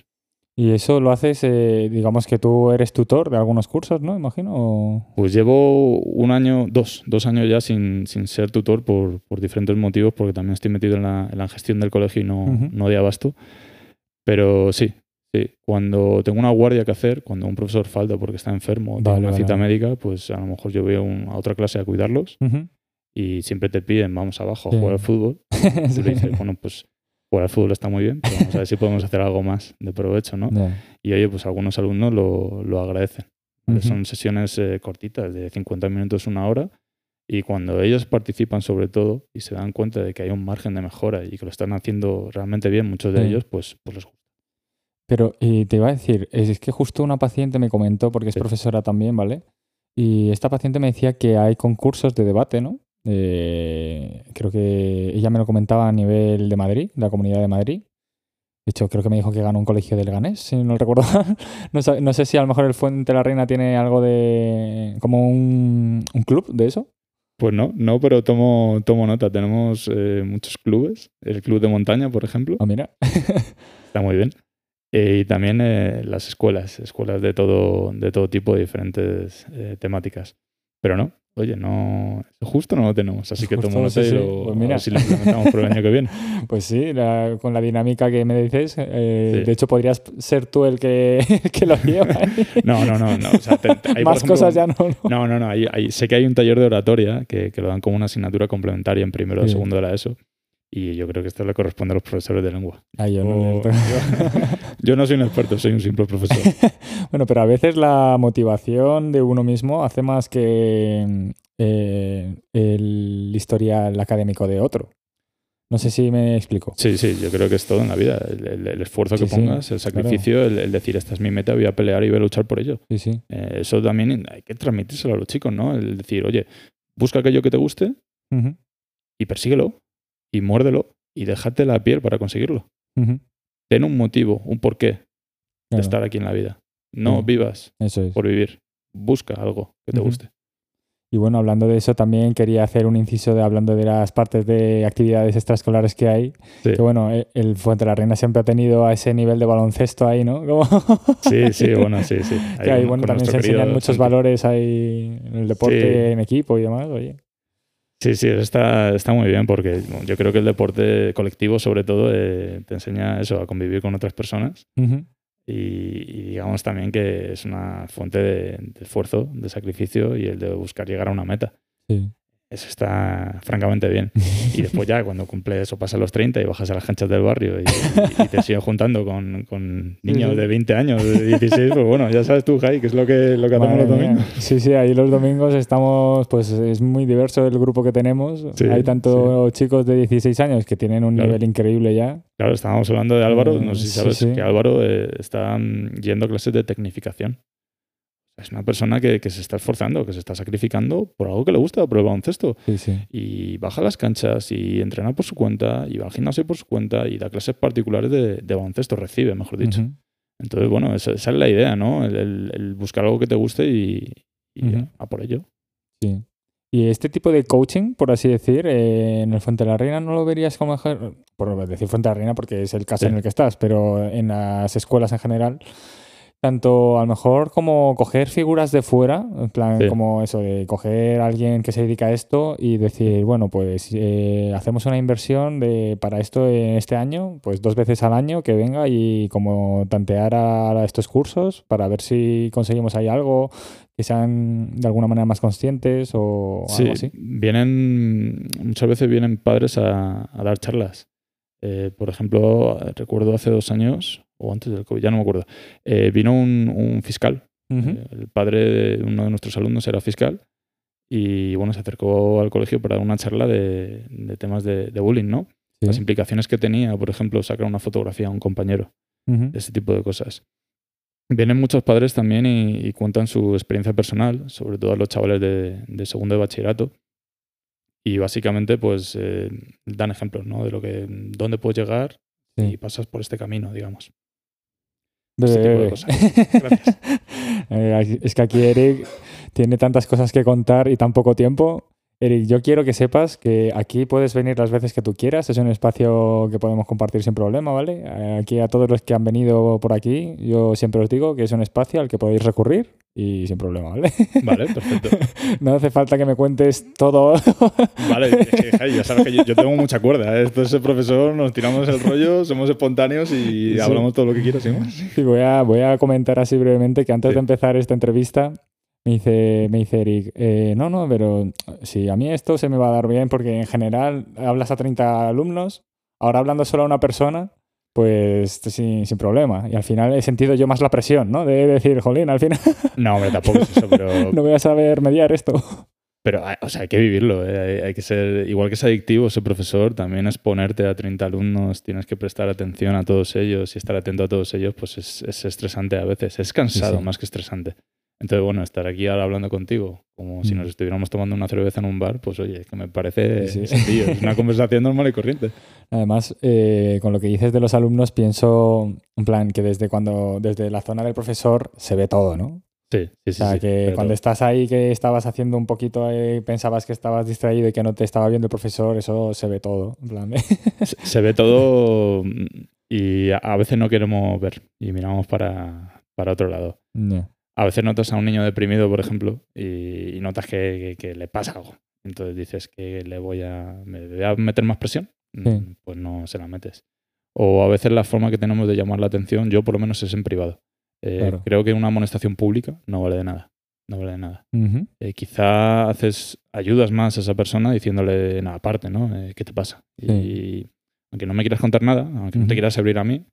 Y eso lo haces, eh, digamos que tú eres tutor de algunos cursos, ¿no? Imagino. o- Pues llevo un año, dos, dos años ya sin, sin ser tutor por, por diferentes motivos, porque también estoy metido en la, en la gestión del colegio y no, no de abasto. Pero sí, Sí, cuando tengo una guardia que hacer, cuando un profesor falta porque está enfermo o tiene Vale, una vale, cita médica, pues a lo mejor yo voy a, un- a otra clase a cuidarlos Ujú. y siempre te piden, vamos abajo a Sí. jugar al fútbol. Sí. Le dices, bueno, pues jugar al fútbol está muy bien, pero vamos a ver si podemos hacer algo más de provecho, ¿no? Ya. Y oye, pues algunos alumnos lo, lo agradecen. ¿vale? Ujú. Son sesiones eh, cortitas, de 50 minutos, una hora. Y cuando ellos participan sobre todo y se dan cuenta de que hay un margen de mejora y que lo están haciendo realmente bien, muchos de Sí. ellos, pues, pues les gusta. Pero y te iba a decir, es que justo una paciente me comentó, porque es Sí. profesora también, ¿vale? Y esta paciente me decía que hay concursos de debate, ¿no? Eh, creo que ella me lo comentaba a nivel de Madrid, de la Comunidad de Madrid. De hecho, creo que me dijo que ganó un colegio del Ganés, si no recuerdo mal. No, no sé si a lo mejor el Fuente la Reina tiene algo de... como un, un club de eso. Pues no, no, pero tomo, tomo nota. Tenemos eh, muchos clubes. El club de montaña, por ejemplo, Ah, mira. está muy bien. Eh, y también eh, las escuelas, escuelas de todo, de todo tipo, de diferentes eh, temáticas. Pero no, oye, no, justo no lo tenemos, así que tomo nota y lo, Pues mira. si lo implementamos por el año que viene. Pues sí, la- con la dinámica que me dices, eh, Sí. de hecho podrías ser tú el que, el que lo lleva. No, no, no, no. o sea, te- hay, Más ejemplo, cosas ya no. no. No, no, no. hay- hay- sé que hay un taller de oratoria que, que lo dan como una asignatura complementaria en primero o Sí. segundo de la ESO. Y yo creo que esto le corresponde a los profesores de lengua. Ay, yo no O- Yo no soy un experto, soy un simple profesor. bueno, pero a veces la motivación de uno mismo hace más que eh, el historial académico de otro. No sé si me explico. Sí, sí, yo creo que es todo en la vida. El, el- el esfuerzo que sí, pongas, el sacrificio, el, el decir, esta es mi meta, voy a pelear y voy a luchar por ello. Sí, sí. Eh, eso también hay que transmitírselo a los chicos, ¿no? El decir, oye, busca aquello que te guste y persíguelo y muérdelo y déjate la piel para conseguirlo. Ten un motivo, un porqué de estar aquí en la vida. No vivas Eso es. por vivir. Busca algo que te guste. Y bueno, hablando de eso, también quería hacer un inciso de hablando de las partes de actividades extraescolares que hay. Sí. Que bueno, eh, el Fuente la Reina siempre ha tenido a ese nivel de baloncesto ahí, ¿no? Como- Sí, sí, bueno, sí, sí. que ahí, bueno, también se enseñan muchos valores ahí en el deporte, Sí. en equipo y demás, oye. Sí, sí, está, está muy bien porque yo creo que el deporte colectivo, sobre todo, eh, te enseña eso, a convivir con otras personas y digamos también que es una fuente de, de esfuerzo, de sacrificio y el de buscar llegar a una meta. Sí. Eso está francamente bien. Y después ya, cuando cumples o pasas los 30 y bajas a las canchas del barrio y, y te sigues juntando con, con niños de 20 años, de 16, pues bueno, ya sabes tú, Jai, que es lo que, lo que hacemos los mía. domingos. Sí, sí, ahí los domingos estamos, pues es muy diverso el grupo que tenemos. Sí, Hay tanto chicos de 16 años que tienen un Claro. nivel increíble ya. Claro, estábamos hablando de Álvaro, no sé si sabes sí. que Álvaro eh, está mm, yendo a clases de tecnificación. Es una persona que, que se está esforzando, que se está sacrificando por algo que le gusta, por el baloncesto. Sí, sí. Y baja a las canchas y entrena por su cuenta, y va al gimnasio por su cuenta, y da clases particulares de, de baloncesto, recibe, mejor dicho. Ujú. Entonces, bueno, esa, esa es la idea, ¿no? El, el- el buscar algo que te guste y, y a- a por ello. Sí. Y este tipo de coaching, por así decir, eh, en el Fuente de la Reina no lo verías como mejor, por decir Fuente de la Reina porque es el caso Sí. en el que estás, pero en las escuelas en general, tanto a lo mejor como coger figuras de fuera, en plan Sí. como eso de coger a alguien que se dedica a esto y decir, bueno, pues eh, hacemos una inversión de para esto en este año, pues dos veces al año que venga y como tantear a, a estos cursos para ver si conseguimos ahí algo que sean de alguna manera más conscientes o Sí, algo así. vienen, muchas veces vienen padres a, a dar charlas. Eh, por ejemplo, recuerdo hace dos años, o antes del COVID, ya no me acuerdo, eh, vino un, un fiscal. Ujú. Eh, el padre de uno de nuestros alumnos era fiscal y bueno, se acercó al colegio para dar una charla de, de temas de, de bullying, ¿no? Sí. Las implicaciones que tenía, por ejemplo, sacar una fotografía a un compañero, Ujú. ese tipo de cosas. Vienen muchos padres también y, y cuentan su experiencia personal, sobre todo a los chavales de, de segundo de bachillerato. Y básicamente, pues, eh, dan ejemplos, ¿no? De lo que, dónde puedes llegar Sí. y pasas por este camino, digamos. Tipo de cosas. Gracias. Eh, es que aquí Eric tiene tantas cosas que contar y tan poco tiempo Eric, yo quiero que sepas que aquí puedes venir las veces que tú quieras, es un espacio que podemos compartir sin problema, ¿vale? Aquí a todos los que han venido por aquí, yo siempre os digo que es un espacio al que podéis recurrir y sin problema, ¿vale? Vale, perfecto. No hace falta que me cuentes todo. Vale, es que, Jai, ya sabes que yo, yo tengo mucha cuerda. ¿eh? Esto es el profesor, nos tiramos el rollo, somos espontáneos y Sí. hablamos todo lo que quieras. más? Sí, voy, a, voy a comentar así brevemente que antes Sí. de empezar esta entrevista me dice, me dice Eric, eh, no, no, pero si a mí esto se me va a dar bien porque en general hablas a 30 alumnos, ahora hablando solo a una persona, pues sin, sin problema. Y al final he sentido yo más la presión, ¿no? De decir, jolín, al final No, hombre, tampoco es eso, pero, no voy a saber mediar esto. pero hay- o sea, hay que vivirlo. ¿eh? Hay, hay que ser, igual que es adictivo ser profesor, también es ponerte a 30 alumnos, tienes que prestar atención a todos ellos y estar atento a todos ellos, pues es, es estresante a veces. Es cansado Sí, sí. más que estresante. Entonces, bueno, estar aquí ahora hablando contigo, como si Mm. nos estuviéramos tomando una cerveza en un bar, pues oye, que me parece Sí, sí. sencillo. Es una conversación normal y corriente. Además, eh, con lo que dices de los alumnos, pienso, en plan, que desde cuando, desde la zona del profesor se ve todo, ¿no? Sí, sí, sí. O sea, sí, que cuando todo. estás ahí, que estabas haciendo un poquito, eh, pensabas que estabas distraído y que no te estaba viendo el profesor, eso se ve todo. En plan, se, se ve todo mm, y a, a veces no queremos ver y miramos para, para otro lado. Ya. A veces notas a un niño deprimido, por ejemplo, y, y notas que, que- que le pasa algo. Entonces dices que le voy a, me voy a meter más presión. Mm, Sí. Pues no se la metes. O a veces la forma que tenemos de llamar la atención, yo por lo menos es en privado. Eh, Claro. Creo que una amonestación pública no vale de nada. No vale de nada. Eh, quizá haces, ayudas más a esa persona diciéndole nada aparte, ¿no? Eh, ¿Qué te pasa? Sí. Y aunque no me quieras contar nada, aunque no te quieras abrir a mí,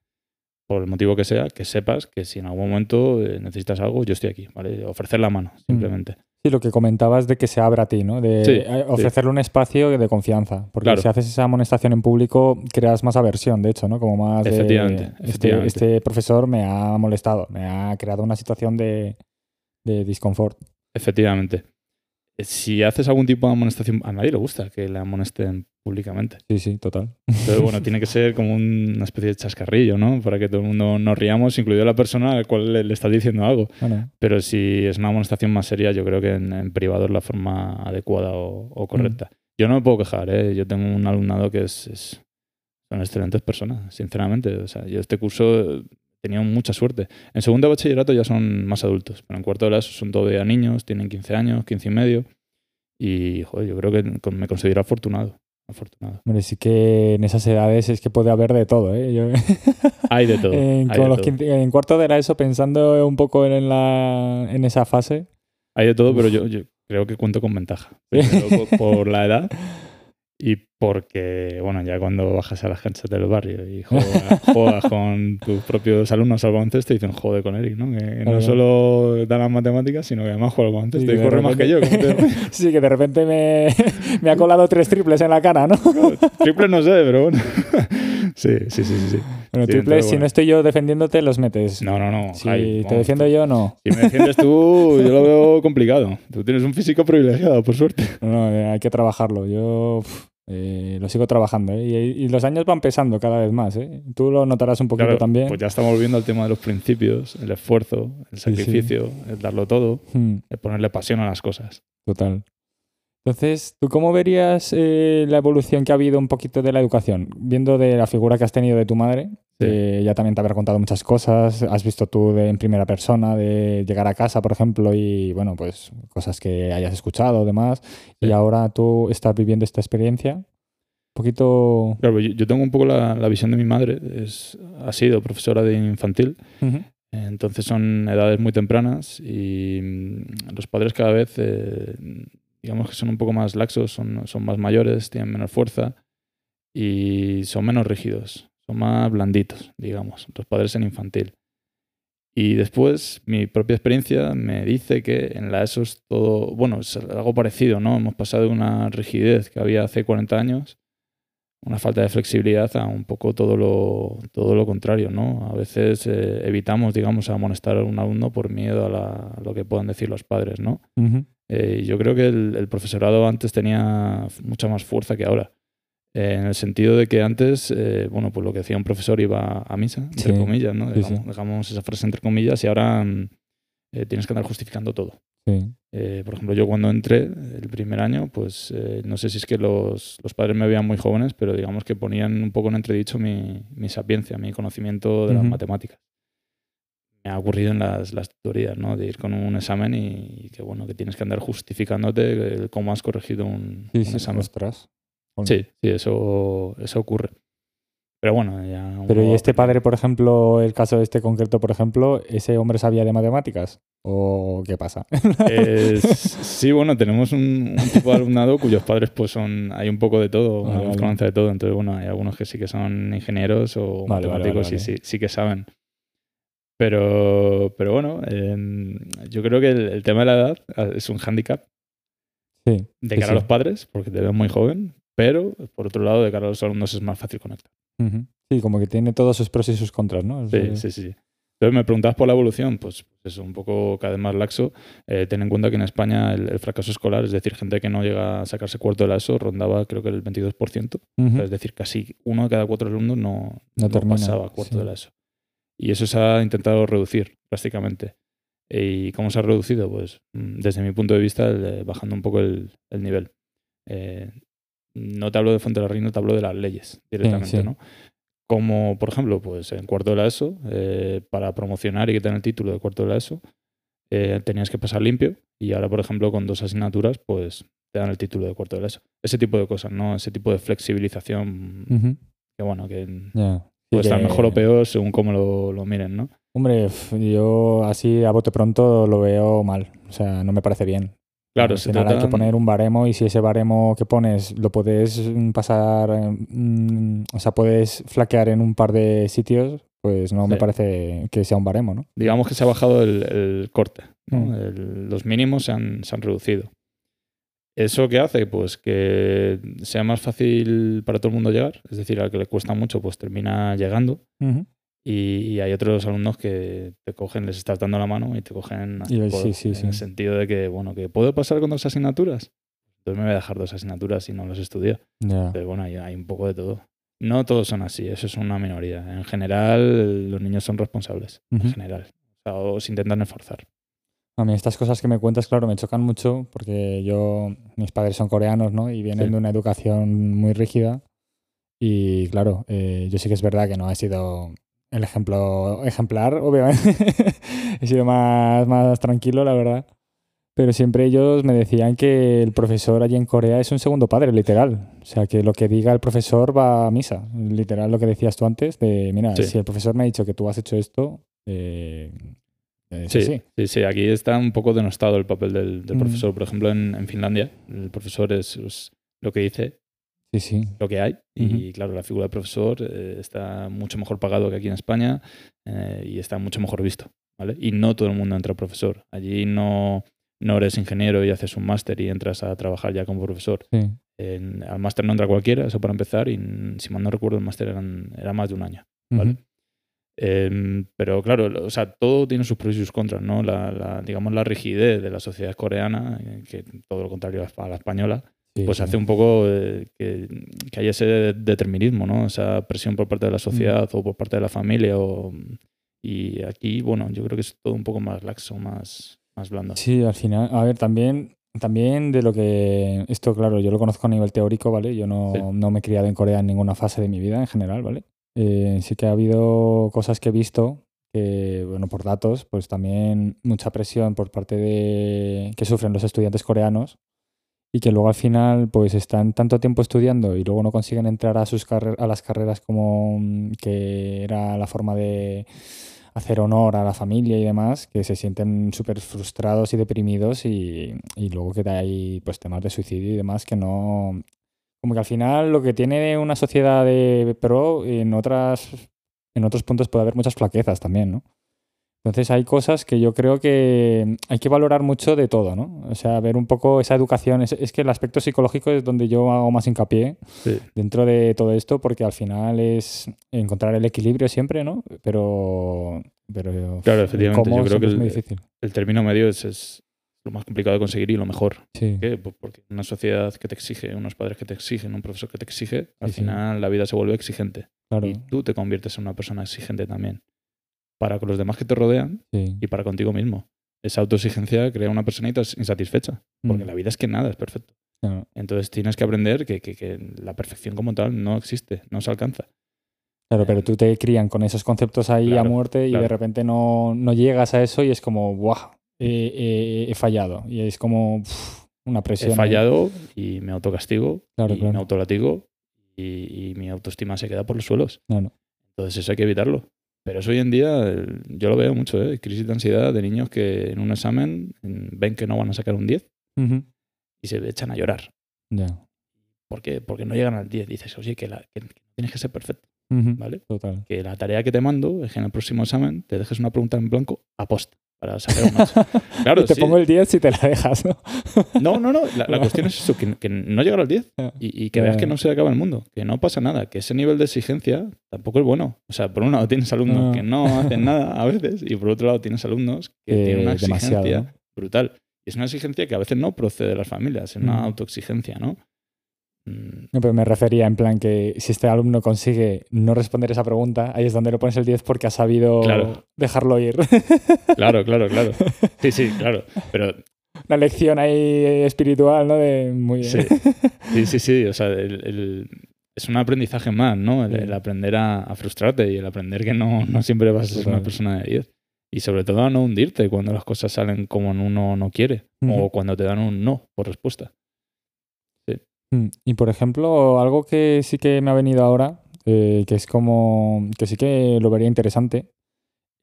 por el motivo que sea, que sepas que si en algún momento eh, necesitas algo, yo estoy aquí, ¿vale? Ofrecer la mano, simplemente. Sí, lo que comentabas de que se abra a ti, ¿no? De Sí, eh, ofrecerle un espacio de confianza. Porque Claro. si haces esa amonestación en público, creas más aversión, de hecho, ¿no? Como más de, Efectivamente, este, efectivamente. este profesor me ha molestado, me ha creado una situación de, de disconfort. Efectivamente. Si haces algún tipo de amonestación, a nadie le gusta que le amonesten públicamente. Sí, sí, total. Entonces, bueno, tiene que ser como un- una especie de chascarrillo, ¿no? Para que todo el mundo nos riamos, incluido la persona al cual le, le estás diciendo algo. Pero si es una amonestación más seria, yo creo que en, en privado es la forma adecuada o, o correcta. Yo no me puedo quejar, ¿eh? Yo tengo un alumnado que es, es- son excelentes personas, sinceramente. O sea, yo este curso he tenido mucha suerte. En segundo de bachillerato ya son más adultos, pero en cuarto de la ESO son todavía niños, tienen 15 años, 15 y medio. Y, joder, yo creo que me considero afortunado. Afortunado. hombre, sí que en esas edades es que puede haber de todo, ¿eh? Yo- Hay de todo. en, hay, de los todo. 15 en cuarto de la ESO, pensando un poco en, la, en esa fase, Hay de todo, pero yo, yo creo que cuento con ventaja. Primero, por, por la edad y porque, bueno, ya cuando bajas a las canchas del barrio y juegas, juegas con tus propios alumnos al baloncesto, dicen, joder con Eric, ¿no? Que no solo da las matemáticas, sino que además juega al baloncesto y corre más que yo. repente- ¿cómo te- sí, que de repente me, me ha colado tres triples en la cara, ¿no? Triple no sé, pero bueno. sí, sí, sí, sí. sí. Bueno, Sí, triples, entonces, si no estoy yo defendiéndote, los metes. No, no, no. si Jai, te defiendo yo, no. Si me defiendes tú, yo lo veo complicado. Tú tienes un físico privilegiado, por suerte. No, no, hay que trabajarlo. Yo eh, lo sigo trabajando, ¿eh? Y, y los años van pesando cada vez más, ¿eh? Tú lo notarás un poquito Claro, también. Pues ya estamos volviendo al tema de los principios, el esfuerzo, el Sí, sí. sacrificio, el darlo todo, Hmm, el ponerle pasión a las cosas. total. Entonces, ¿tú cómo verías eh, la evolución que ha habido un poquito de la educación? Viendo de la figura que has tenido de tu madre, Sí. que ya también te habrá contado muchas cosas, has visto tú de, en primera persona, de llegar a casa, por ejemplo, y bueno, pues cosas que hayas escuchado, demás, y Sí. ahora tú estás viviendo esta experiencia. Un poquito... Claro, yo, yo tengo un poco la, la visión de mi madre, es, ha sido profesora de infantil, Ujú. entonces son edades muy tempranas y mm, los padres cada vez, eh, digamos que son un poco más laxos, son, son más mayores, tienen menos fuerza y son menos rígidos, son más blanditos, digamos, los padres en infantil. Y después mi propia experiencia me dice que en la ESO es todo, bueno, es algo parecido, ¿no? Hemos pasado de una rigidez que había hace 40 años, una falta de flexibilidad a un poco todo lo, todo lo contrario, ¿no? A veces eh, evitamos, digamos, amonestar a un alumno por miedo a, la- a lo que puedan decir los padres, ¿no? Ujú. Eh, yo creo que el, el profesorado antes tenía mucha más fuerza que ahora. Eh, en el sentido de que antes, eh, bueno, pues lo que decía un profesor iba a misa, entre Sí, comillas, ¿no? sí, Dejamos, sí. dejamos esa frase entre comillas y ahora mm, eh, tienes que andar justificando todo. Sí. Eh, por ejemplo, yo cuando entré, el primer año, pues eh, no sé si es que los, los, padres me veían muy jóvenes, pero digamos que ponían un poco en entredicho mi, mi sapiencia, mi conocimiento de las matemáticas. Me ha ocurrido en las, las tutorías, ¿no? De ir con un examen y, que, bueno, que tienes que andar justificándote cómo has corregido un, sí, examen. Sí, sí, eso, eso ocurre. Pero bueno, ya. Pero ¿y este padre, por ejemplo, el caso de este concreto, por ejemplo, ese hombre sabía de matemáticas? ¿O qué pasa? sí, bueno, tenemos un, tipo de alumnado cuyos padres, pues son. Hay un poco de todo, una de todo. Entonces, bueno, hay algunos que sí que son ingenieros o matemáticos y sí, sí que saben. Pero, pero bueno, yo creo que el, tema de la edad es un hándicap. Sí, de cara a los padres, porque te ven muy joven, pero por otro lado, de cara a los alumnos es más fácil conectar. Sí, como que tiene todos sus pros y sus contras, ¿no? Sí, sí, sí. Entonces me preguntabas por la evolución, pues es un poco cada vez más laxo. Eh, ten en cuenta que en España el, fracaso escolar, es decir, gente que no llega a sacarse cuarto de la ESO, rondaba creo que el 22%. es decir, casi uno de cada cuatro alumnos no, no, pasaba cuarto de la ESO. Y eso se ha intentado reducir drásticamente. ¿Y cómo se ha reducido? Pues mm, desde mi punto de vista, bajando un poco el, nivel. Eh, no te hablo de Fuente de la Reina, te hablo de las leyes directamente, ¿no? Como, por ejemplo, pues en cuarto de la ESO, eh, para promocionar y que tenga el título de cuarto de la ESO, eh, tenías que pasar limpio y ahora, por ejemplo, con dos asignaturas, pues te dan el título de cuarto de la ESO. Ese tipo de cosas, ¿no? Ese tipo de flexibilización que, bueno, que puede estar mejor o peor según cómo lo, lo miren, ¿no? Hombre, yo así a bote pronto lo veo mal. O sea, no me parece bien. Claro, se hay que poner un baremo y si ese baremo que pones lo puedes pasar, mm, o sea, puedes flaquear en un par de sitios, pues no me parece que sea un baremo, ¿no? Digamos que se ha bajado el, corte, mm. los mínimos se han, se han, reducido. ¿Eso qué hace? Pues que sea más fácil para todo el mundo llegar, es decir, al que le cuesta mucho, pues termina llegando. Y, hay otros alumnos que te cogen, les estás dando la mano y te cogen en el sentido de que, bueno, que puedo pasar con dos asignaturas. Entonces me voy a dejar dos asignaturas si no las estudio. Pero bueno, hay, hay, un poco de todo. No todos son así, eso es una minoría. En general, los niños son responsables. En general. O, se intentan esforzar. A mí estas cosas que me cuentas, claro, me chocan mucho porque yo, mis padres son coreanos, ¿no? Y vienen de una educación muy rígida. Y claro, eh, yo sí que es verdad que no ha sido el ejemplo ejemplar, obviamente. He sido más, más tranquilo, la verdad. Pero siempre ellos me decían que el profesor allí en Corea es un segundo padre, literal. O sea, que lo que diga el profesor va a misa. Literal lo que decías tú antes, de, mira, si el profesor me ha dicho que tú has hecho esto, eh, eh, sí, sí, sí, Aquí está un poco denostado el papel del, mm. profesor. Por ejemplo, en, Finlandia, el profesor es, lo que dice sí, sí. lo que hay. Y claro, la figura del profesor eh, está mucho mejor pagado que aquí en España eh, y está mucho mejor visto. ¿vale? Y no todo el mundo entra profesor. Allí no, no eres ingeniero y haces un máster y entras a trabajar ya como profesor. al máster no entra cualquiera, eso para empezar. Y si mal no recuerdo, el máster era más de un año. ¿vale? Em, pero claro, o sea, todo tiene sus pros y sus contras, ¿no? La, digamos, la rigidez de la sociedad coreana, eh, que todo lo contrario a la española, pues hace un poco eh, que, que, haya ese determinismo, ¿no? Esa presión por parte de la mm. sociedad o por parte de la familia. O, y aquí, bueno, yo creo que es todo un poco más laxo, más, más blando. Sí, al final, a ver, también, también de lo que, esto claro, yo lo conozco a nivel teórico, ¿vale? Yo no, no me he criado en Corea en ninguna fase de mi vida en general, ¿vale? Eh, sí que ha habido cosas que he visto que, bueno, por datos, pues también mucha presión por parte de que sufren los estudiantes coreanos y que luego al final pues están tanto tiempo estudiando y luego no consiguen entrar a, sus a las carreras como mm, que era la forma de hacer honor a la familia y demás, que se sienten súper frustrados y deprimidos y, y, luego que hay pues temas de suicidio y demás que no... Como que al final lo que tiene una sociedad de pro en otras en otros puntos puede haber muchas flaquezas también, ¿no? Entonces hay cosas que yo creo que hay que valorar mucho de todo, ¿no? O sea, ver un poco esa educación. Es, que el aspecto psicológico es donde yo hago más hincapié dentro de todo esto, porque al final es encontrar el equilibrio siempre, ¿no? Pero, pero claro, efectivamente, yo creo que el, el, término medio es, lo más complicado de conseguir y lo mejor. Sí. ¿Por qué? Pues porque una sociedad que te exige, unos padres que te exigen, un profesor que te exige, al final la vida se vuelve exigente. Claro. Y tú te conviertes en una persona exigente también para con los demás que te rodean y para contigo mismo. esa autoexigencia crea una personita insatisfecha, porque Mm. la vida es que nada es perfecto. Claro. Entonces tienes que aprender que, que- que la perfección como tal no existe, no se alcanza. Claro, pero tú te crían con esos conceptos ahí Claro, a muerte y de repente no, no llegas a eso y es como, ¡buah! He, he- he fallado. Y es como uf, una presión. He ahí. fallado y me autocastigo y me autolatigo y, y mi autoestima se queda por los suelos. Claro. Entonces eso hay que evitarlo. Pero eso hoy en día el- yo lo veo mucho, ¿eh? crisis de ansiedad de niños que en un examen ven que no van a sacar un 10 Ujú. y se echan a llorar. Ya. ¿Por qué? Porque no llegan al 10. Dices, oye, que, la- que tienes que ser perfecto. ¿vale? Total. Que la tarea que te mando es que en el próximo examen te dejes una pregunta en blanco a posta para sacar un 8. Claro, Y te sí. pongo el 10 si te la dejas, ¿no? No, no, no. La, la cuestión es eso, que, que no llegar al 10 Ya. y, y que veas que no se acaba el mundo, que no pasa nada, que ese nivel de exigencia tampoco es bueno. O sea, por un lado tienes alumnos No. que no hacen nada a veces y por otro lado tienes alumnos que Eh, tienen una demasiado, exigencia ¿no? brutal. Y es una exigencia que a veces no procede de las familias, es una autoexigencia, ¿no? Mm, No, pero me refería en plan que si este alumno consigue no responder esa pregunta, ahí es donde le pones el 10 porque ha sabido Claro. dejarlo ir. Claro, claro, claro. Sí, sí, claro. Pero Una lección ahí espiritual, ¿no? De muy Sí, sí, sí, sí. O sea, el- el- es un aprendizaje más, ¿no? El, el aprender a, a frustrarte y el aprender que no, no siempre vas a ser una persona de 10. Y sobre todo a no hundirte cuando las cosas salen como uno no quiere o cuando te dan un no por respuesta. Mm, Y por ejemplo, algo que sí que me ha venido ahora, eh, que es como que sí que lo vería interesante,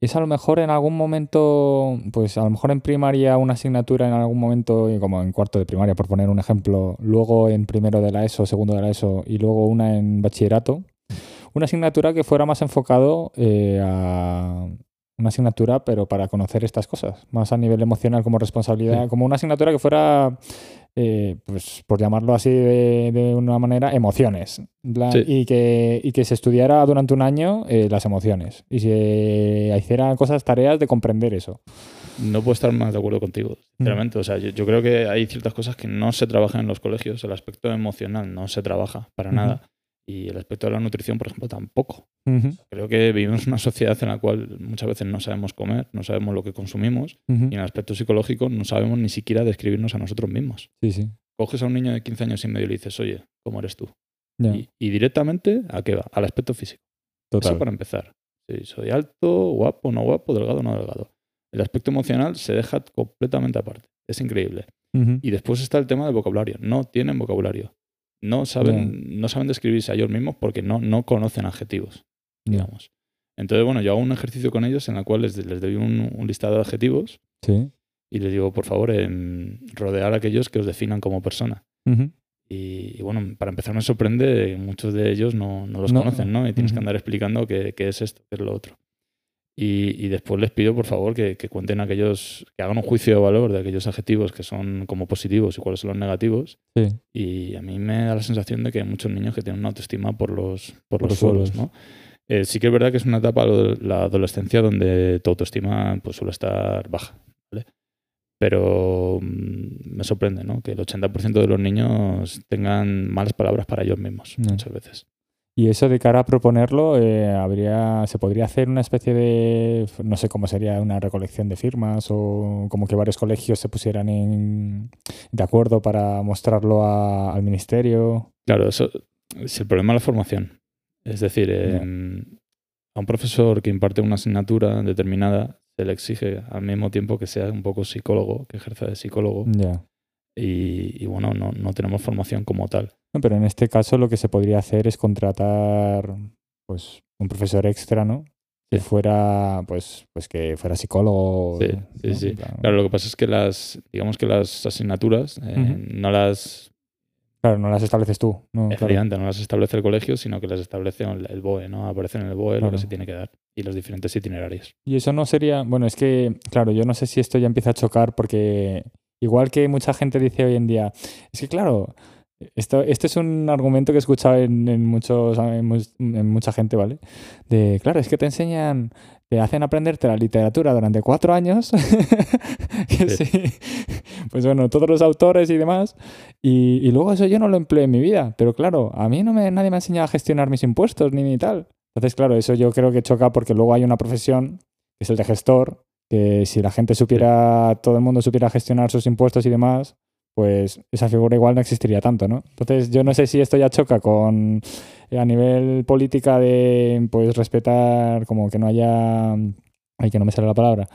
es a lo mejor en algún momento, pues a lo mejor en primaria una asignatura en algún momento, como en cuarto de primaria, por poner un ejemplo, luego en primero de la ESO, segundo de la ESO y luego una en bachillerato, una asignatura que fuera más enfocado eh, a una asignatura, pero para conocer estas cosas, más a nivel emocional como responsabilidad, Sí. como una asignatura que fuera, eh, pues por llamarlo así de, de una manera, emociones. Sí. Y, que, y que se estudiara durante un año eh, las emociones y se hiciera cosas, tareas de comprender eso. No puedo estar más de acuerdo contigo, sinceramente. O sea, yo, yo creo que hay ciertas cosas que no se trabajan en los colegios. El aspecto emocional no se trabaja para nada. Y el aspecto de la nutrición, por ejemplo, tampoco. Creo que vivimos en una sociedad en la cual muchas veces no sabemos comer, no sabemos lo que consumimos y en el aspecto psicológico no sabemos ni siquiera describirnos a nosotros mismos. Sí, sí. Coges a un niño de 15 años y medio y le dices, oye, ¿cómo eres tú? Y, y directamente, ¿a qué va? Al aspecto físico. total. Eso para empezar. Si soy alto, guapo, no guapo, delgado, no delgado. El aspecto emocional se deja completamente aparte. Es increíble. Y después está el tema del vocabulario. No tienen vocabulario. No saben, no saben describirse a ellos mismos porque no, no conocen adjetivos, digamos. Entonces, bueno, yo hago un ejercicio con ellos en el cual les, les doy un, un listado de adjetivos Sí. y les digo, por favor, em, rodear a aquellos que os definan como persona. Y, y bueno, para empezar me sorprende, muchos de ellos no, no los No. conocen, ¿no? Y tienes que andar explicando qué, qué es esto, qué es lo otro. Y, y después les pido, por favor, que, que cuenten aquellos, que hagan un juicio de valor de aquellos adjetivos que son como positivos y cuáles son los negativos. Sí. Y a mí me da la sensación de que hay muchos niños que tienen una autoestima por los, por Por los los suelos. ¿no? Eh, sí que es verdad que es una etapa, la adolescencia, donde tu autoestima pues, suele estar baja, ¿vale? Pero mm, me sorprende, ¿no? Que el 80% de los niños tengan malas palabras para ellos mismos, Ya. muchas veces. Y eso de cara a proponerlo, eh, habría, se podría hacer una especie de, no sé cómo sería, una recolección de firmas o como que varios colegios se pusieran en- de acuerdo para mostrarlo a- al ministerio. Claro, eso es el problema de la formación. Es decir, a un profesor que imparte una asignatura determinada se le exige al mismo tiempo que sea un poco psicólogo, que ejerza de psicólogo. Ya. Y, y bueno, no, no tenemos formación como tal. No, pero en este caso lo que se podría hacer es contratar pues un profesor extra, ¿no? Que Sí. fuera, pues, pues que fuera psicólogo. Sí, sí, ¿no? sí. Claro, lo que pasa es que las, digamos que las asignaturas eh, no las, Claro, no las estableces tú. No, claro. no las establece el colegio, sino que las establece el, BOE, ¿no? Aparece en el BOE lo Claro. que se tiene que dar y los diferentes itinerarios. Y eso no sería, bueno, es que, claro, yo no sé si esto ya empieza a chocar porque igual que mucha gente dice hoy en día, es que claro, esto, este es un argumento que he escuchado en, en muchos, en, en mucha gente, ¿vale? De, claro, es que te enseñan, te hacen aprenderte la literatura durante cuatro años, que Sí. sí, pues bueno, todos los autores y demás, y, y luego eso yo no lo empleo en mi vida, pero claro, a mí no me, nadie me ha enseñado a gestionar mis impuestos ni, ni tal. Entonces, claro, eso yo creo que choca porque luego hay una profesión, que es el de gestor, Que si la gente supiera, todo el mundo supiera gestionar sus impuestos y demás, pues esa figura igual no existiría tanto, ¿no? Entonces yo no sé si esto ya choca con a nivel política de pues respetar como que no haya ay que no me sale la palabra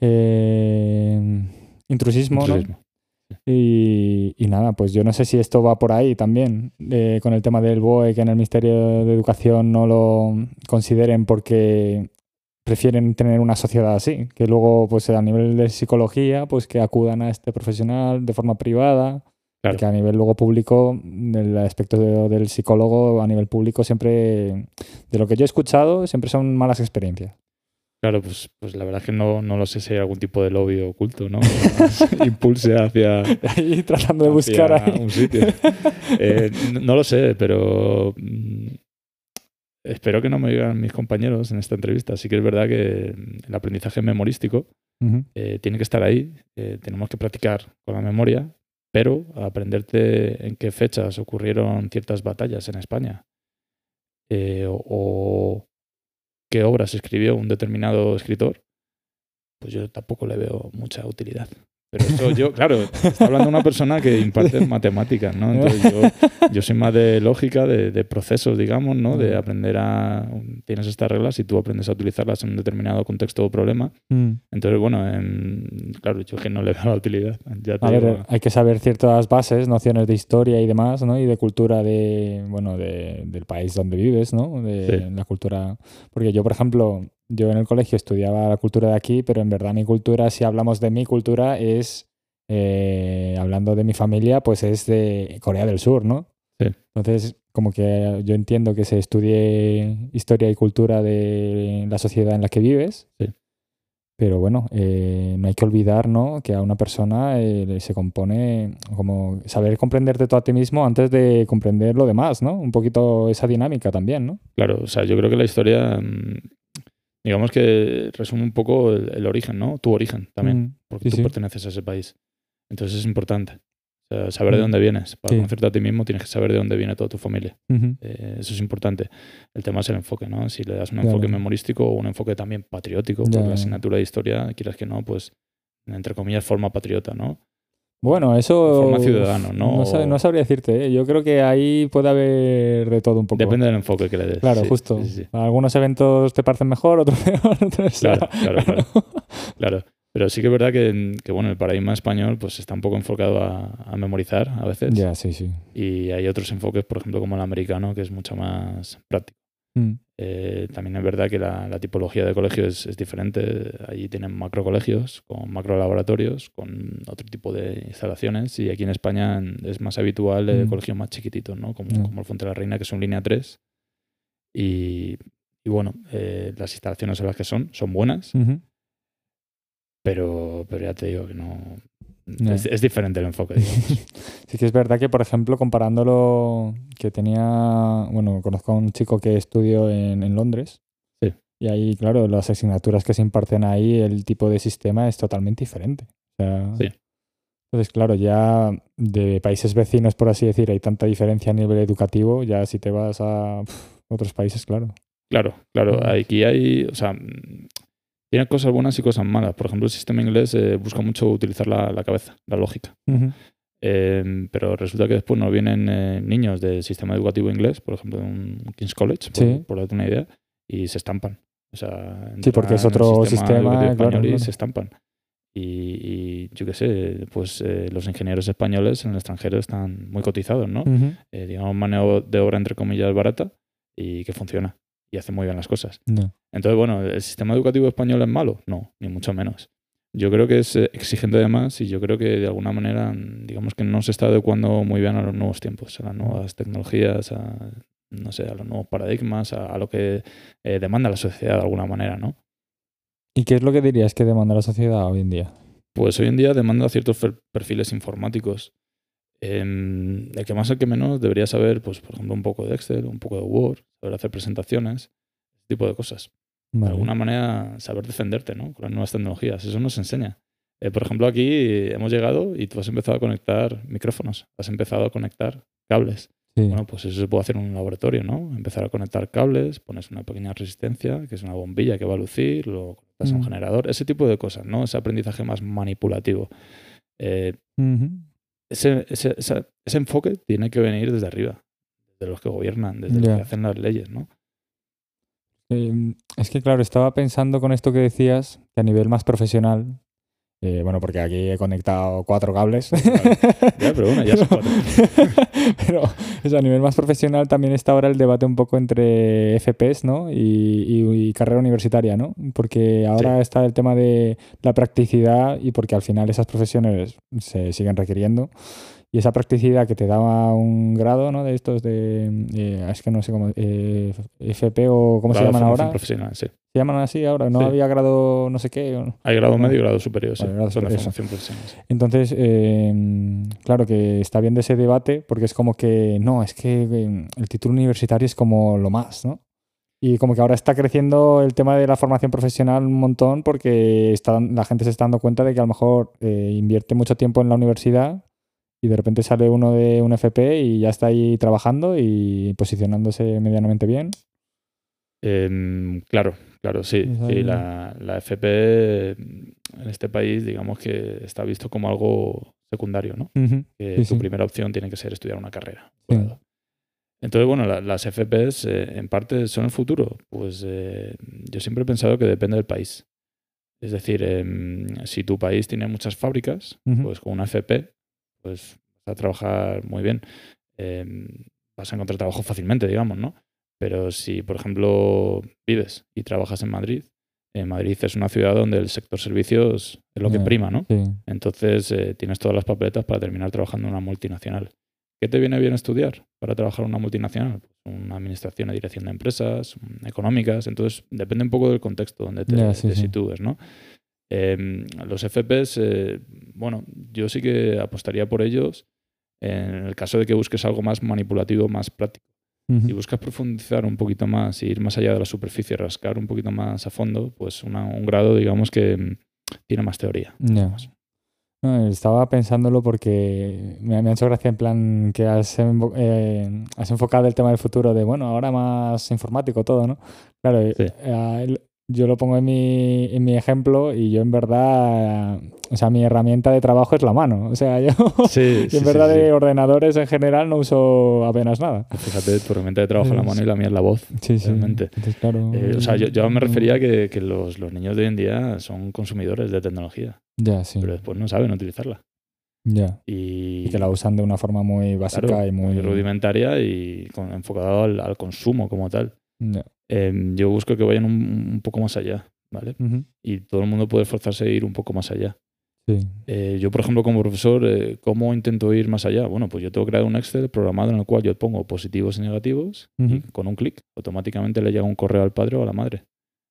eh, intrusismo, Intrusismo. Y, y nada, pues yo no sé si esto va por ahí también, eh, con el tema del BOE, que en el Ministerio de Educación no lo consideren porque prefieren tener una sociedad así, que luego pues a nivel de psicología, pues que acudan a este profesional de forma privada, Claro. que a nivel luego público, el aspecto de- del psicólogo a nivel público siempre, de lo que yo he escuchado, siempre son malas experiencias. Claro, pues, pues la verdad es que no, no lo sé si hay algún tipo de lobby oculto, ¿no? Impulse hacia, Ahí tratando de buscar ahí. un sitio. Eh, no, lo sé, pero espero que no me digan mis compañeros en esta entrevista. Sí que es verdad que el aprendizaje memorístico eh, tiene que estar ahí. eh, tenemos que practicar con la memoria, pero aprenderte en qué fechas ocurrieron ciertas batallas en España eh, o, o qué obras escribió un determinado escritor, pues yo tampoco le veo mucha utilidad. Pero eso yo, claro, está hablando una persona que imparte matemáticas, ¿no? Entonces yo, yo soy más de lógica, de, de procesos, digamos, ¿no? De aprender a... Tienes estas reglas y tú aprendes a utilizarlas en un determinado contexto o problema. Mm. Entonces, bueno, claro, yo que no le veo la utilidad. Ya te A digo, ver, hay que saber ciertas bases, nociones de historia y demás, ¿no? Y de cultura de, bueno, de- del país donde vives, ¿no? De Sí. la cultura. Porque yo, por ejemplo, yo en el colegio estudiaba la cultura de aquí, pero en verdad mi cultura, si hablamos de mi cultura, es, eh, hablando de mi familia, pues es de Corea del Sur, ¿no? Sí. Entonces, como que yo entiendo que se estudie historia y cultura de la sociedad en la que vives. Sí. Pero bueno, eh, no hay que olvidar ¿no? que a una persona eh, se compone como saber comprenderte tú a ti mismo antes de comprender lo demás, ¿no? Un poquito esa dinámica también, ¿no? Claro, o sea, yo creo que la historia, mm, digamos que resume un poco el, el origen, ¿no? Tu origen también, Mm, porque sí, tú sí. perteneces a ese país. Entonces es importante. O sea, saber de Mm. dónde vienes. Para Sí. conocerte a ti mismo tienes que saber de dónde viene toda tu familia. Eh, eso es importante. El tema es el enfoque, ¿no? Si le das un Claro. enfoque memorístico o un enfoque también patriótico, porque la asignatura de historia, quieras que no, pues, entre comillas, forma patriota, ¿no? Bueno, eso... Forma ciudadano, ¿no? No, sab- no sabría decirte, ¿eh? Yo creo que ahí puede haber de todo un poco. Depende del enfoque que le des. Claro, Sí, justo. sí, sí. Algunos eventos te parecen mejor, otros peor. otros- Claro, claro, claro. Claro, pero sí que es verdad que, que, bueno, el paradigma español pues está un poco enfocado a, a memorizar a veces Ya, sí, sí. y hay otros enfoques, por ejemplo, como el americano, que es mucho más práctico. Mm, Eh, también es verdad que la, la tipología de colegio es, es diferente. Allí tienen macro colegios, con macro laboratorios, con otro tipo de instalaciones y aquí en España es más habitual eh, Mm. colegios más chiquititos, ¿no? como, como el Fuente de la Reina, que son línea 3. Y, y bueno, eh, las instalaciones en las que son son buenas, pero, pero ya te digo que no. Es, es diferente el enfoque. Sí que es verdad que, por ejemplo, comparándolo, que tenía, bueno, conozco a un chico que estudió en, en Londres. Sí. Y ahí, claro, las asignaturas que se imparten ahí, el tipo de sistema es totalmente diferente. O sea, Sí. Entonces, claro, ya de países vecinos, por así decir, hay tanta diferencia a nivel educativo, ya si te vas a otros países, claro. Claro, claro. Ujú. Aquí hay. O sea, mm, tiene cosas buenas y cosas malas. Por ejemplo, el sistema inglés eh, busca mucho utilizar la, la cabeza, la lógica. Ujú. Eh, pero resulta que después nos vienen eh, niños del sistema educativo inglés, por ejemplo, de un King's College, por, Sí. por darte una idea, y se estampan. O sea, Sí, porque es el otro sistema, educativo claro, español y claro. se estampan. Y, y yo qué sé, pues eh, los ingenieros españoles en el extranjero están muy cotizados, ¿no? Ujú. Eh, digamos, mano de obra entre comillas barata y que funciona y hace muy bien las cosas. No. Entonces, bueno, ¿el sistema educativo español es malo? No, ni mucho menos. Yo creo que es eh, exigente además y yo creo que de alguna manera, mm, digamos que no se está adecuando muy bien a los nuevos tiempos, a las nuevas tecnologías, a, no sé, a los nuevos paradigmas, a, a lo que eh, demanda la sociedad de alguna manera, ¿no? ¿Y qué es lo que dirías que demanda la sociedad hoy en día? Pues hoy en día demanda ciertos perfiles informáticos. Em, el que más, el que menos, debería saber, pues, por ejemplo, un poco de Excel, un poco de Word, saber hacer presentaciones, ese tipo de cosas. de Vale. alguna manera saber defenderte ¿no? con las nuevas tecnologías. Eso nos enseña. Eh, por ejemplo, aquí hemos llegado y tú has empezado a conectar micrófonos, has empezado a conectar cables. Sí. Bueno, pues eso se puede hacer en un laboratorio, ¿no? Empezar a conectar cables, pones una pequeña resistencia, que es una bombilla que va a lucir, lo conectas a un Mm. generador, ese tipo de cosas, ¿no? Ese aprendizaje más manipulativo. Eh, Ujú. Ese, ese, esa- ese enfoque tiene que venir desde arriba, desde los que gobiernan, desde los que hacen las leyes, ¿no? Eh, es que, claro, estaba pensando con esto que decías, que a nivel más profesional, eh, bueno, porque aquí he conectado cuatro cables. Ya, pero bueno, ya son cuatro. Pero a nivel más profesional también está ahora el debate un poco entre FPS ¿no? y, y- y carrera universitaria, ¿no? Porque ahora está el tema de la practicidad y porque al final esas profesiones se siguen requiriendo. Y esa practicidad que te daba un grado, ¿no? De estos de... eh, es que no sé cómo... eh, FP o cómo se de llaman ahora. profesional, sí. ¿Se llaman así ahora? ¿No Sí. había grado no sé qué? no? Hay grado medio y grado superior, sí. Vale, grado superior, formación profesional. sí. Entonces, eh, claro que está viendo ese debate porque es como que, no, es que eh, el título universitario es como lo más, ¿no? Y como que ahora está creciendo el tema de la formación profesional un montón porque está, la gente se está dando cuenta de que a lo mejor eh, invierte mucho tiempo en la universidad y de repente sale uno de un FP y ya está ahí trabajando y posicionándose medianamente bien. Em, claro, claro, sí. Ahí- la, la FP en este país, digamos que está visto como algo secundario, ¿no? Ujú. Que Sí, tu sí. primera opción tiene que ser estudiar una carrera. Claro. Entonces, bueno, la- las FPs eh, en parte son el futuro. Pues eh, yo siempre he pensado que depende del país. Es decir, em, si tu país tiene muchas fábricas, pues con una FP, pues vas a trabajar muy bien. Em, vas a encontrar trabajo fácilmente, digamos, ¿no? Pero si, por ejemplo, vives y trabajas en Madrid, en Madrid es una ciudad donde el sector servicios es lo que prima, ¿no? Sí. Entonces eh, tienes todas las papeletas para terminar trabajando en una multinacional. ¿Qué te viene bien estudiar para trabajar en una multinacional? Pues una administración y dirección de empresas, mm, económicas. Entonces depende un poco del contexto donde te, Ya, sí, te sí. sitúes, ¿no? Em, los FPs, eh, bueno, yo sí que apostaría por ellos en el caso de que busques algo más manipulativo, más práctico. Ujú. Si buscas profundizar un poquito más y ir más allá de la superficie, rascar un poquito más a fondo, pues una- un grado, digamos, que mm, tiene más teoría. No, estaba pensándolo porque me, me ha hecho gracia en plan que has, eh, has enfocado el tema del futuro de, bueno, ahora más informático todo, ¿no? Claro, Sí. eh, yo lo pongo en mi, en mi ejemplo y yo en verdad, o sea, mi herramienta de trabajo es la mano. O sea, yo, Sí, yo sí, en verdad sí. de ordenadores en general no uso apenas nada. Fíjate, tu herramienta de trabajo en la Es- mano y la mía es la voz. Sí, sí. Realmente. Entonces, claro. Eh, o sea, yo, yo me mm, refería a que, que los, los niños de hoy en día son consumidores de tecnología, Ya, sí. pero después no saben utilizarla. Ya. Y, Y que la usan de una forma muy básica claro, y muy... rudimentaria y con- enfocado al, al consumo como tal. Ya. Eh, yo busco que vayan un, un poco más allá, ¿vale? Y todo el mundo puede esforzarse a ir un poco más allá. Sí. Eh, yo, por ejemplo, como profesor, eh, ¿cómo intento ir más allá? Bueno, pues yo tengo creado un Excel programado en el cual yo pongo positivos y negativos y con un clic automáticamente le llega un correo al padre o a la madre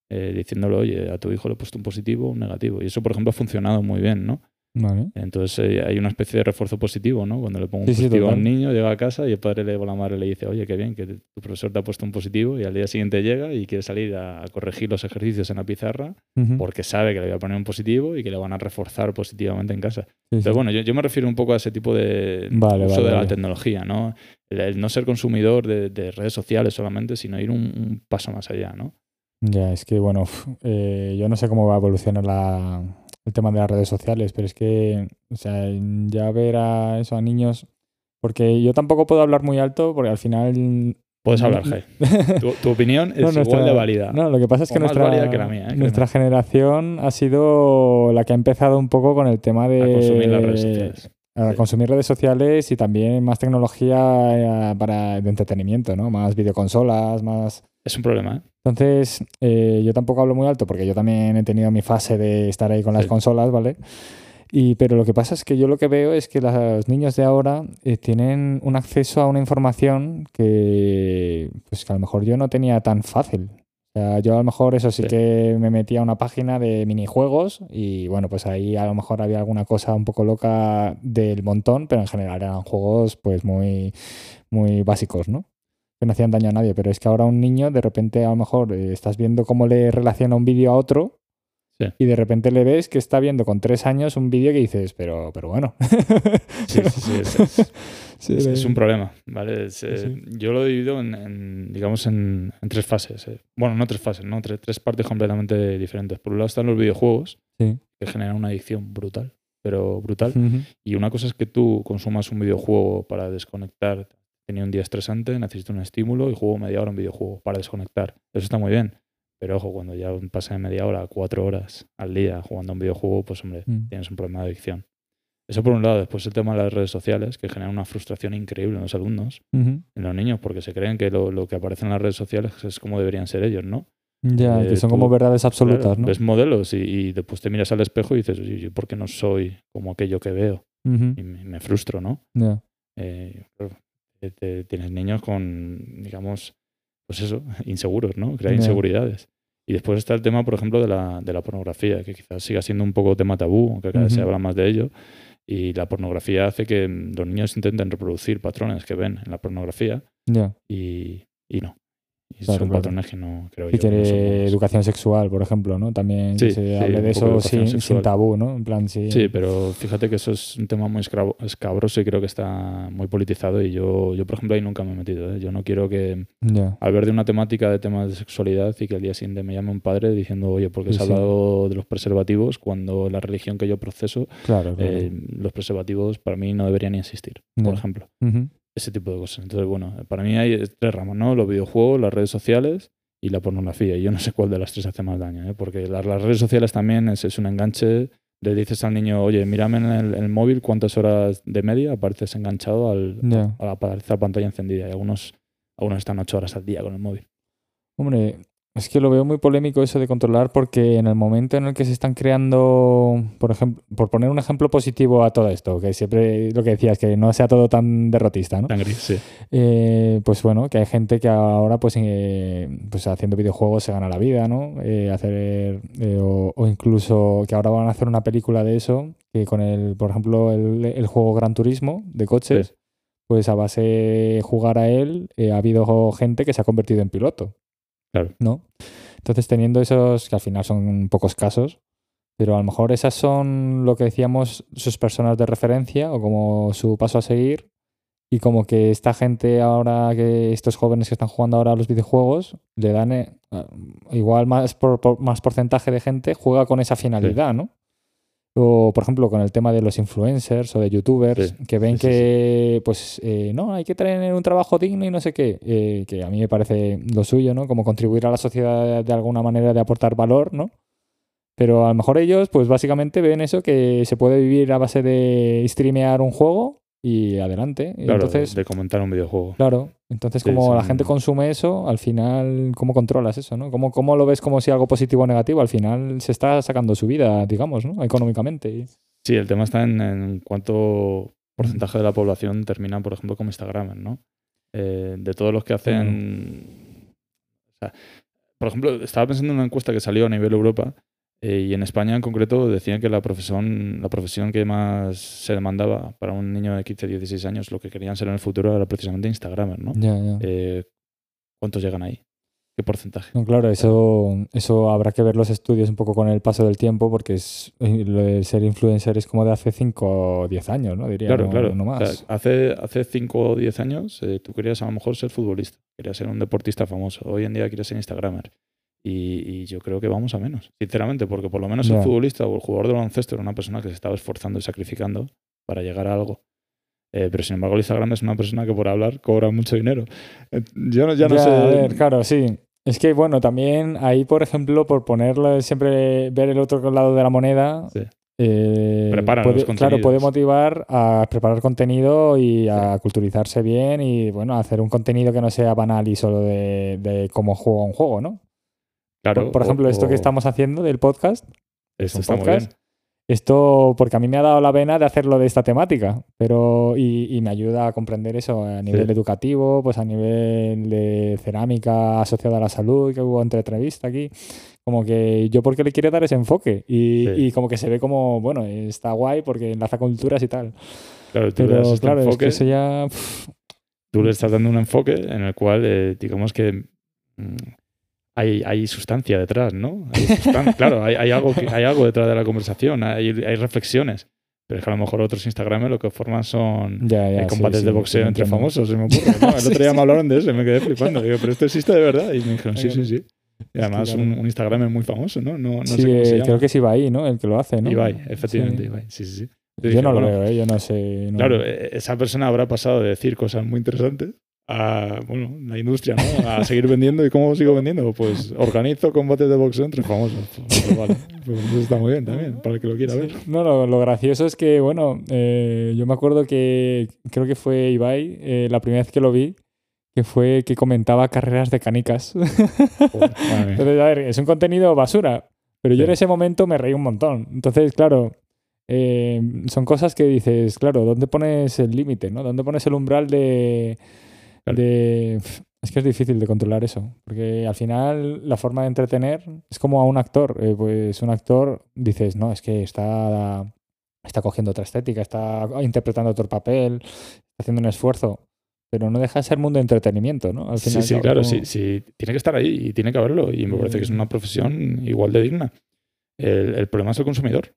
eh, diciéndole, oye, a tu hijo le he puesto un positivo o un negativo. Y eso, por ejemplo, ha funcionado muy bien, ¿no? Vale. Entonces eh, hay una especie de refuerzo positivo, ¿no? Cuando le pongo un Sí, sí, positivo a un niño, llega a casa y el padre le, o la madre le dice, oye, qué bien, que tu profesor te ha puesto un positivo y al día siguiente llega y quiere salir a, corregir los ejercicios en la pizarra porque sabe que le voy a poner un positivo y que le van a reforzar positivamente en casa. Sí. Entonces, bueno, yo, yo me refiero un poco a ese tipo de Vale, uso vale, de la tecnología, ¿no? El, el no ser consumidor de, de redes sociales solamente, sino ir un, un paso más allá, ¿no? Ya, es que bueno, eh, yo no sé cómo va a evolucionar la, el tema de las redes sociales, pero es que, o sea, ya ver a eso, a niños, porque yo tampoco puedo hablar muy alto, porque al final... Puedes hablar. Jai. Tu, tu opinión es No, igual nuestra- de válida. No, lo que pasa es que nuestra, que la mía, ¿eh? nuestra generación ha sido la que ha empezado un poco con el tema de... A consumir las redes sociales. A Sí. consumir redes sociales y también más tecnología eh, para de entretenimiento, ¿no? Más videoconsolas, más... Es un problema, ¿eh? Entonces, eh, yo tampoco hablo muy alto porque yo también he tenido mi fase de estar ahí con las consolas, ¿vale? Y, pero lo que pasa es que yo lo que veo es que los niños de ahora eh, tienen un acceso a una información que, pues que a lo mejor yo no tenía tan fácil. O sea, yo a lo mejor eso sí, Sí. que me metía a una página de minijuegos y bueno, pues ahí a lo mejor había alguna cosa un poco loca del montón, pero en general eran juegos pues muy, muy básicos, ¿no? Que no hacían daño a nadie, pero es que ahora un niño de repente a lo mejor eh, estás viendo cómo le relaciona un vídeo a otro Sí. y de repente le ves que está viendo con tres años un vídeo que dices, pero, pero bueno. Sí, sí, sí, es, es- Sí, es- de- es un problema, ¿vale? Eh. Yo lo he dividido en, en, digamos, en, en tres fases. eh. Bueno, no tres fases, ¿no? Tres, tres partes completamente diferentes. Por un lado están los videojuegos, que generan una adicción brutal, pero brutal. Y una cosa es que tú consumas un videojuego para desconectar. Tenía un día estresante, necesito un estímulo y juego media hora un videojuego para desconectar. Eso está muy bien. Pero ojo, cuando ya pasa de media hora a cuatro horas al día jugando a un videojuego, pues hombre, Mm. tienes un problema de adicción. Eso por un lado. Después el tema de las redes sociales, que generan una frustración increíble en los alumnos, Ujú. en los niños, porque se creen que lo, lo que aparece en las redes sociales es como deberían ser ellos, ¿no? Ya, Eh, que son tú- como verdades absolutas, Claro, ¿no? Ves modelos y, y después te miras al espejo y dices, ¿yo por qué no soy como aquello que veo? Ujú. Y me, me frustro, ¿no? Ya. eh, te- tienes niños con, digamos, pues eso, inseguros, ¿no? Crea Ya. inseguridades. Y después está el tema, por ejemplo, de la, de la pornografía, que quizás siga siendo un poco tema tabú, aunque cada vez se habla más de ello. Y la pornografía hace que los niños intenten reproducir patrones que ven en la pornografía y, y no. Y Claro, son claro. patrones que no creo Y yo. que no buenos. educación sexual, por ejemplo, ¿no? También que se sí, hable de eso sin, tabú, ¿no? En plan, sí. Sí, pero fíjate que eso es un tema muy escabroso y creo que está muy politizado y yo, yo por ejemplo, ahí nunca me he metido. ¿eh? Yo no quiero que, Ya. al ver de una temática de temas de sexualidad y que al día siguiente me llame un padre diciendo, oye, porque se ha hablado de los preservativos cuando la religión que yo proceso, Claro, eh, los preservativos para mí no deberían ni existir, por ejemplo. Ujú. Ese tipo de cosas. Entonces, bueno, para mí hay tres ramas, ¿no? Los videojuegos, las redes sociales y la pornografía. Y yo no sé cuál de las tres hace más daño, ¿eh? porque las, las redes sociales también es, es un enganche. Le dices al niño, oye, mírame en el, móvil cuántas horas de media apareces enganchado al, Ya. a la pantalla encendida. Y algunos, algunos están ocho horas al día con el móvil. Hombre, es que lo veo muy polémico eso de controlar porque en el momento en el que se están creando, por ejemplo, por poner un ejemplo positivo a todo esto, que siempre lo que decías, que no sea todo tan derrotista, ¿no? Tan gris, sí. Eh, pues bueno, que hay gente que ahora pues, eh, pues haciendo videojuegos se gana la vida, ¿no? Eh, hacer, eh, o, o incluso que ahora van a hacer una película de eso, que con el, por ejemplo, el, el juego Gran Turismo de coches, Sí. pues a base de jugar a él, ha habido gente que se ha convertido en piloto. Claro. ¿No? Entonces, teniendo esos, que al final son pocos casos, pero a lo mejor esas son lo que decíamos, sus personas de referencia o como su paso a seguir. Y como que esta gente ahora, que estos jóvenes que están jugando ahora a los videojuegos, le dan eh, igual más, por, por- más porcentaje de gente juega con esa finalidad, ¿no? O, por ejemplo, con el tema de los influencers o de youtubers, Sí, que ven sí, sí, que, pues, eh, no, hay que tener un trabajo digno y no sé qué, eh, que a mí me parece lo suyo, ¿no? Como contribuir a la sociedad de alguna manera de aportar valor, ¿no? Pero a lo mejor ellos, pues básicamente ven eso, que se puede vivir a base de streamear un juego y adelante. Claro, entonces, de, de comentar un videojuego. Claro, entonces Sí, como la gente consume eso, al final, ¿cómo controlas eso? ¿no? ¿Cómo, ¿Cómo lo ves como si algo positivo o negativo? Al final se está sacando su vida, digamos, ¿no? Económicamente. Sí, el tema está en, en cuánto porcentaje de la población termina, por ejemplo, como Instagram, ¿no? Eh, de todos los que hacen... o sea, por ejemplo, estaba pensando en una encuesta que salió a nivel Europa eh, y en España en concreto decían que la profesión, la profesión que más se demandaba para un niño de 15, 16 años, lo que querían ser en el futuro era precisamente Instagramer, ¿no? Eh, ¿Cuántos llegan ahí? ¿Qué porcentaje? No, claro, eso, eso habrá que ver los estudios un poco con el paso del tiempo, porque es, eh, ser influencer es como de hace 5 o 10 años, ¿no? Diría, Claro, no, claro. no O más. sea, hace, hace 5 o 10 años eh, tú querías a lo mejor ser futbolista, querías ser un deportista famoso. Hoy en día quieres ser Instagramer. Y, y yo creo que vamos a menos, sinceramente, porque por lo menos el futbolista o el jugador de baloncesto era una persona que se estaba esforzando y sacrificando para llegar a algo. Eh, pero sin embargo, el Instagram es una persona que por hablar cobra mucho dinero. Eh, Yo no- ya no sé. a ver, claro, sí. Es que, bueno, también ahí, por ejemplo, por ponerlo siempre, ver el otro lado de la moneda, Sí. eh, puede, claro, puede motivar a preparar contenido y a culturizarse bien y, bueno, a hacer un contenido que no sea banal y solo de, de cómo juega un juego, ¿no? Claro, por, por o- ejemplo, esto o- que estamos haciendo del podcast, Esto está muy podcast, bien. Esto, porque a mí me ha dado la vena de hacerlo de esta temática, pero y, y me ayuda a comprender eso a nivel Sí. educativo, pues a nivel de cerámica asociada a la salud, que hubo entre entrevista aquí. Como que yo porque le quiero dar ese enfoque y, Sí. y como que se ve como, bueno, está guay porque enlaza culturas y tal. Claro, tú das Pero este claro, es que eso ya... pff, tú le estás dando un enfoque en el cual, eh, digamos que mm, hay, hay sustancia detrás, ¿no? Hay claro, hay, hay algo hay algo detrás de la conversación, hay, hay reflexiones. Pero es que a lo mejor otros Instagrames lo que forman son Ya, ya, eh, combates sí, de boxeo sí, entre famosos, se me ocurre. ¿no? El otro día me hablaron de eso y me quedé flipando. Digo, pero esto existe de verdad. Y me dijeron, sí, sí, sí. Y además un, un Instagram es muy famoso, ¿no? No, no Sí, sé cómo eh, se llama. creo que es Ibai, ¿no? El que lo hace, ¿no? Ibai, efectivamente, Sí. Ibai. Sí, sí, sí. Yo no lo bueno, veo, ¿eh? Yo no sé. no- Claro, eh, esa persona habrá pasado de decir cosas muy interesantes a, bueno, la industria, ¿no? A seguir vendiendo. ¿Y cómo sigo vendiendo? Pues organizo combates de boxeo entre famosos. Pues vale, pues eso está muy bien también, para el que lo quiera ver. No, lo, lo gracioso es que, bueno, eh, yo me acuerdo que creo que fue Ibai, eh, la primera vez que lo vi, que fue que comentaba carreras de canicas. Joder. Entonces, a ver, es un contenido basura, pero yo Sí. en ese momento me reí un montón. Entonces, claro, eh, son cosas que dices, claro, ¿dónde pones el límite? ¿no? ¿Dónde pones el umbral de, Claro. de- Es que es difícil de controlar eso, porque al final la forma de entretener es como a un actor. eh, pues un actor dices, no, es que está, está cogiendo otra estética, está interpretando otro papel, está haciendo un esfuerzo. Pero no deja de ser mundo de entretenimiento, ¿no? Al Sí, final, sí, claro, como- sí, sí. Tiene que estar ahí y tiene que haberlo. Y me parece que es una profesión igual de digna. El, el problema es el consumidor.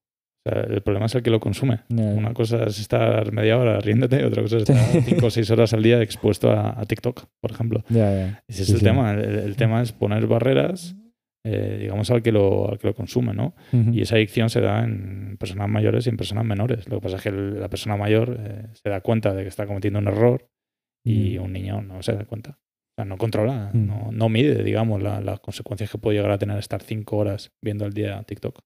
O sea, el problema es el que lo consume. Ya, Una cosa es estar media hora riéndote, otra cosa es Sí. estar cinco o seis horas al día expuesto a, a TikTok, por ejemplo. ya, ya. Ese es Sí, el sí. tema. El, el tema es poner barreras, eh, digamos, al que, lo, al que lo consume, ¿no? Ujú. Y esa adicción se da en personas mayores y en personas menores. Lo que pasa es que el- la persona mayor eh, se da cuenta de que está cometiendo un error y Mm. un niño no se da cuenta. O sea, no controla, Mm. no, no mide, digamos, la- las consecuencias que puede llegar a tener estar cinco horas viendo al día TikTok.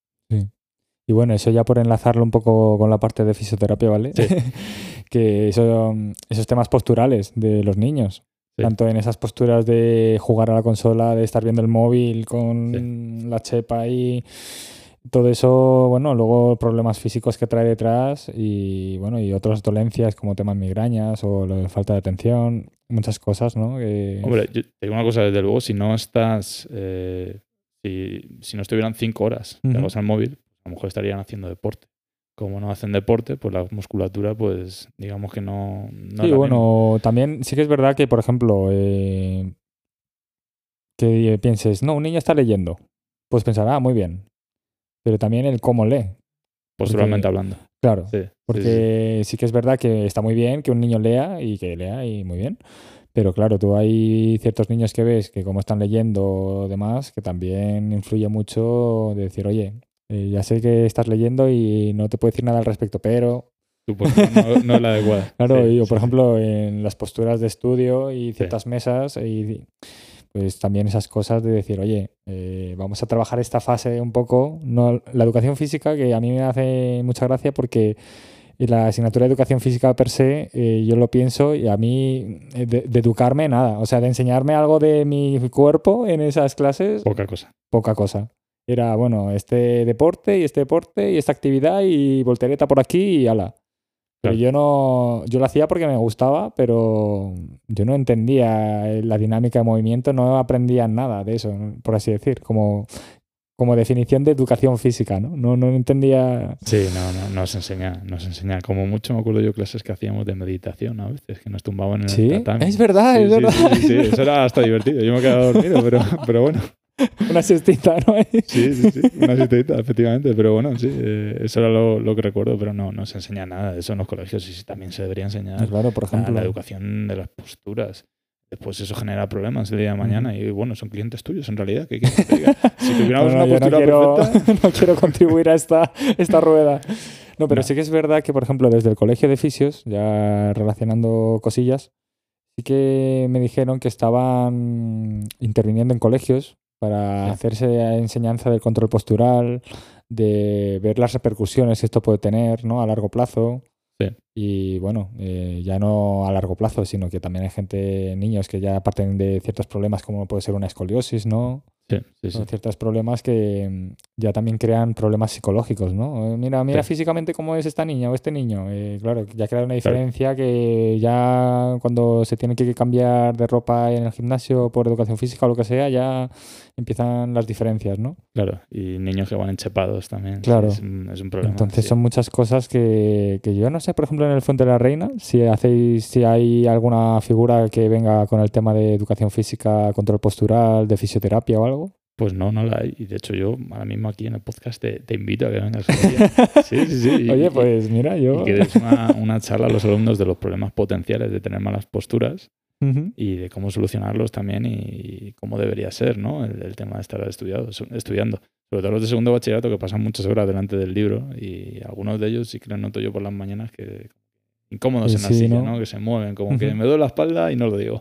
Y bueno, eso ya por enlazarlo un poco con la parte de fisioterapia, ¿vale? Sí. que eso, esos temas posturales de los niños, Sí. tanto en esas posturas de jugar a la consola, de estar viendo el móvil con la chepa ahí, todo eso, bueno, luego problemas físicos que trae detrás y bueno, y otras dolencias como temas migrañas o la falta de atención, muchas cosas, ¿no? Que- Hombre, yo te digo una cosa, desde luego, si no estás, eh, si, si no estuvieran cinco horas pegados al móvil, a lo mejor estarían haciendo deporte. Como no hacen deporte, pues la musculatura, pues digamos que no... no sí, bueno, también sí que es verdad que, por ejemplo, eh, que pienses, no, un niño está leyendo. Pues pensar, ah, muy bien. Pero también el cómo lee. posturalmente porque- hablando. Claro. Sí, sí, sí. Porque sí, que es verdad que está muy bien que un niño lea y que lea y muy bien. Pero claro, tú hay ciertos niños que ves que como están leyendo o demás, que también influye mucho de decir, oye, eh, ya sé que estás leyendo y no te puedo decir nada al respecto, pero Tu postura no, no es la adecuada. Claro, Sí, y, o por sí. ejemplo, en las posturas de estudio y ciertas mesas, y pues también esas cosas de decir, oye, eh, vamos a trabajar esta fase un poco, no la educación física, que a mí me hace mucha gracia porque la asignatura de educación física per se, eh, yo lo pienso y a mí de, de educarme nada, o sea, de enseñarme algo de mi cuerpo en esas clases, Poca cosa. poca cosa. Era, bueno, este deporte y este deporte y esta actividad y voltereta por aquí y ala. Pero Claro. yo no, yo lo hacía porque me gustaba, pero yo no entendía la dinámica de movimiento, no aprendía nada de eso, por así decir, como, como definición de educación física, ¿no? No, no entendía. Sí, no, no, nos enseña, nos enseña. Como mucho me acuerdo yo clases que hacíamos de meditación a veces, que nos tumbaban en Sí, el tatami. es verdad, Sí, es sí, verdad. Sí, sí, eso era hasta divertido. Yo me quedaba dormido, pero, pero bueno. Una siestita, ¿no? Sí, sí, sí, una siestita, efectivamente. Pero bueno, sí, eh, eso era lo, lo que recuerdo, pero no, no se enseña nada de eso en los colegios y sí, también se debería enseñar claro, por ejemplo. la educación de las posturas. Después eso genera problemas el día de mañana y bueno, son clientes tuyos en realidad. ¿qué quieres que diga? Si tuviéramos No, no, una yo no postura quiero, perfecta... no quiero contribuir a esta, esta rueda. No, pero sí que es verdad que, por ejemplo, desde el colegio de fisios, ya relacionando cosillas, sí que me dijeron que estaban interviniendo en colegios para Sí. hacerse enseñanza del control postural, de ver las repercusiones que esto puede tener ¿no? a largo plazo. Sí. Y bueno, eh, ya no a largo plazo, sino que también hay gente, niños que ya parten de ciertos problemas como puede ser una escoliosis, ¿no? Sí, sí, sí. Son ciertos problemas que mm, ya también crean problemas psicológicos, ¿no? Eh, Mira, mira Sí. físicamente cómo es esta niña o este niño. Eh, claro, ya crea una diferencia que ya cuando se tiene que cambiar de ropa en el gimnasio por educación física o lo que sea, ya empiezan las diferencias, ¿no? Claro, y niños que van enchepados también. Claro. Es un, es un problema. Entonces sí. son muchas cosas que, que yo no sé, por ejemplo, en el Fuente de la Reina, si hacéis, si hay alguna figura que venga con el tema de educación física, control postural, de fisioterapia o algo. Pues no, no la hay. Y de hecho yo ahora mismo aquí en el podcast te, te invito a que vengas. Sí, sí, sí. Y- Oye, pues mira, yo... Y que des una, una charla a los alumnos de los problemas potenciales de tener malas posturas Y de cómo solucionarlos también y cómo debería ser, ¿no? El, el tema de estar estudiado, estudiando. Sobre todo los de segundo bachillerato que pasan muchas horas delante del libro y algunos de ellos sí que los noto yo por las mañanas que incómodos Sí, en la sí, silla, ¿no? ¿no? Que se mueven, como que me duele la espalda y no lo digo.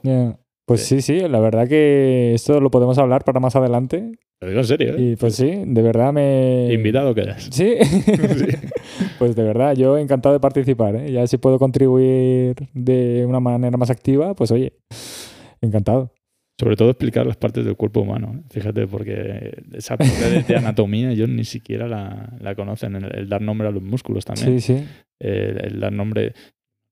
Pues sí, sí, la verdad que esto lo podemos hablar para más adelante. Lo digo en serio, ¿eh? Y pues sí, de verdad me... Invitado quedas. Sí. pues de verdad, yo encantado de participar. ¿eh? Ya si puedo contribuir de una manera más activa, pues oye, encantado. Sobre todo explicar las partes del cuerpo humano. ¿eh? Fíjate, porque esa parte de, de anatomía ellos ni siquiera la, la conocen. El, el dar nombre a los músculos también. Sí, sí. El, el dar nombre.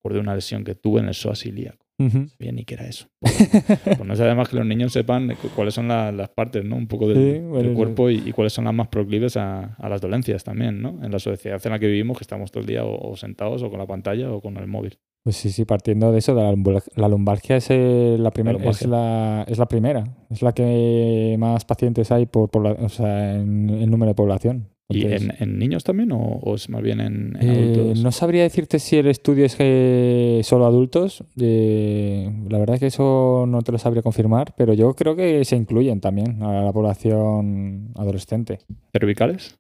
Recuerdo una lesión que tuve en el psoas ilíaco. Ujú. Bien, ni qué era eso. Pues, no sé, además que los niños sepan cu- cuáles son la- las partes, ¿no? Un poco del, Sí, bueno, del sí. cuerpo y, y cuáles son las más proclives a, a las dolencias también, ¿no? En la sociedad en la que vivimos, que estamos todo el día o, o sentados o con la pantalla o con el móvil. Pues sí, sí, partiendo de eso, de la, lumbal- la lumbalgia es, eh, la primera, es, lumbalgia. la, es la primera. Es la que más pacientes hay por pobla- o sea, en número de población. ¿Y Entonces, en, en niños también o, o es más bien en, en Eh, adultos? no sabría decirte si el estudio es que solo adultos. eh, la verdad es que eso no te lo sabría confirmar, pero yo creo que se incluyen también a la población adolescente. ¿Cervicales?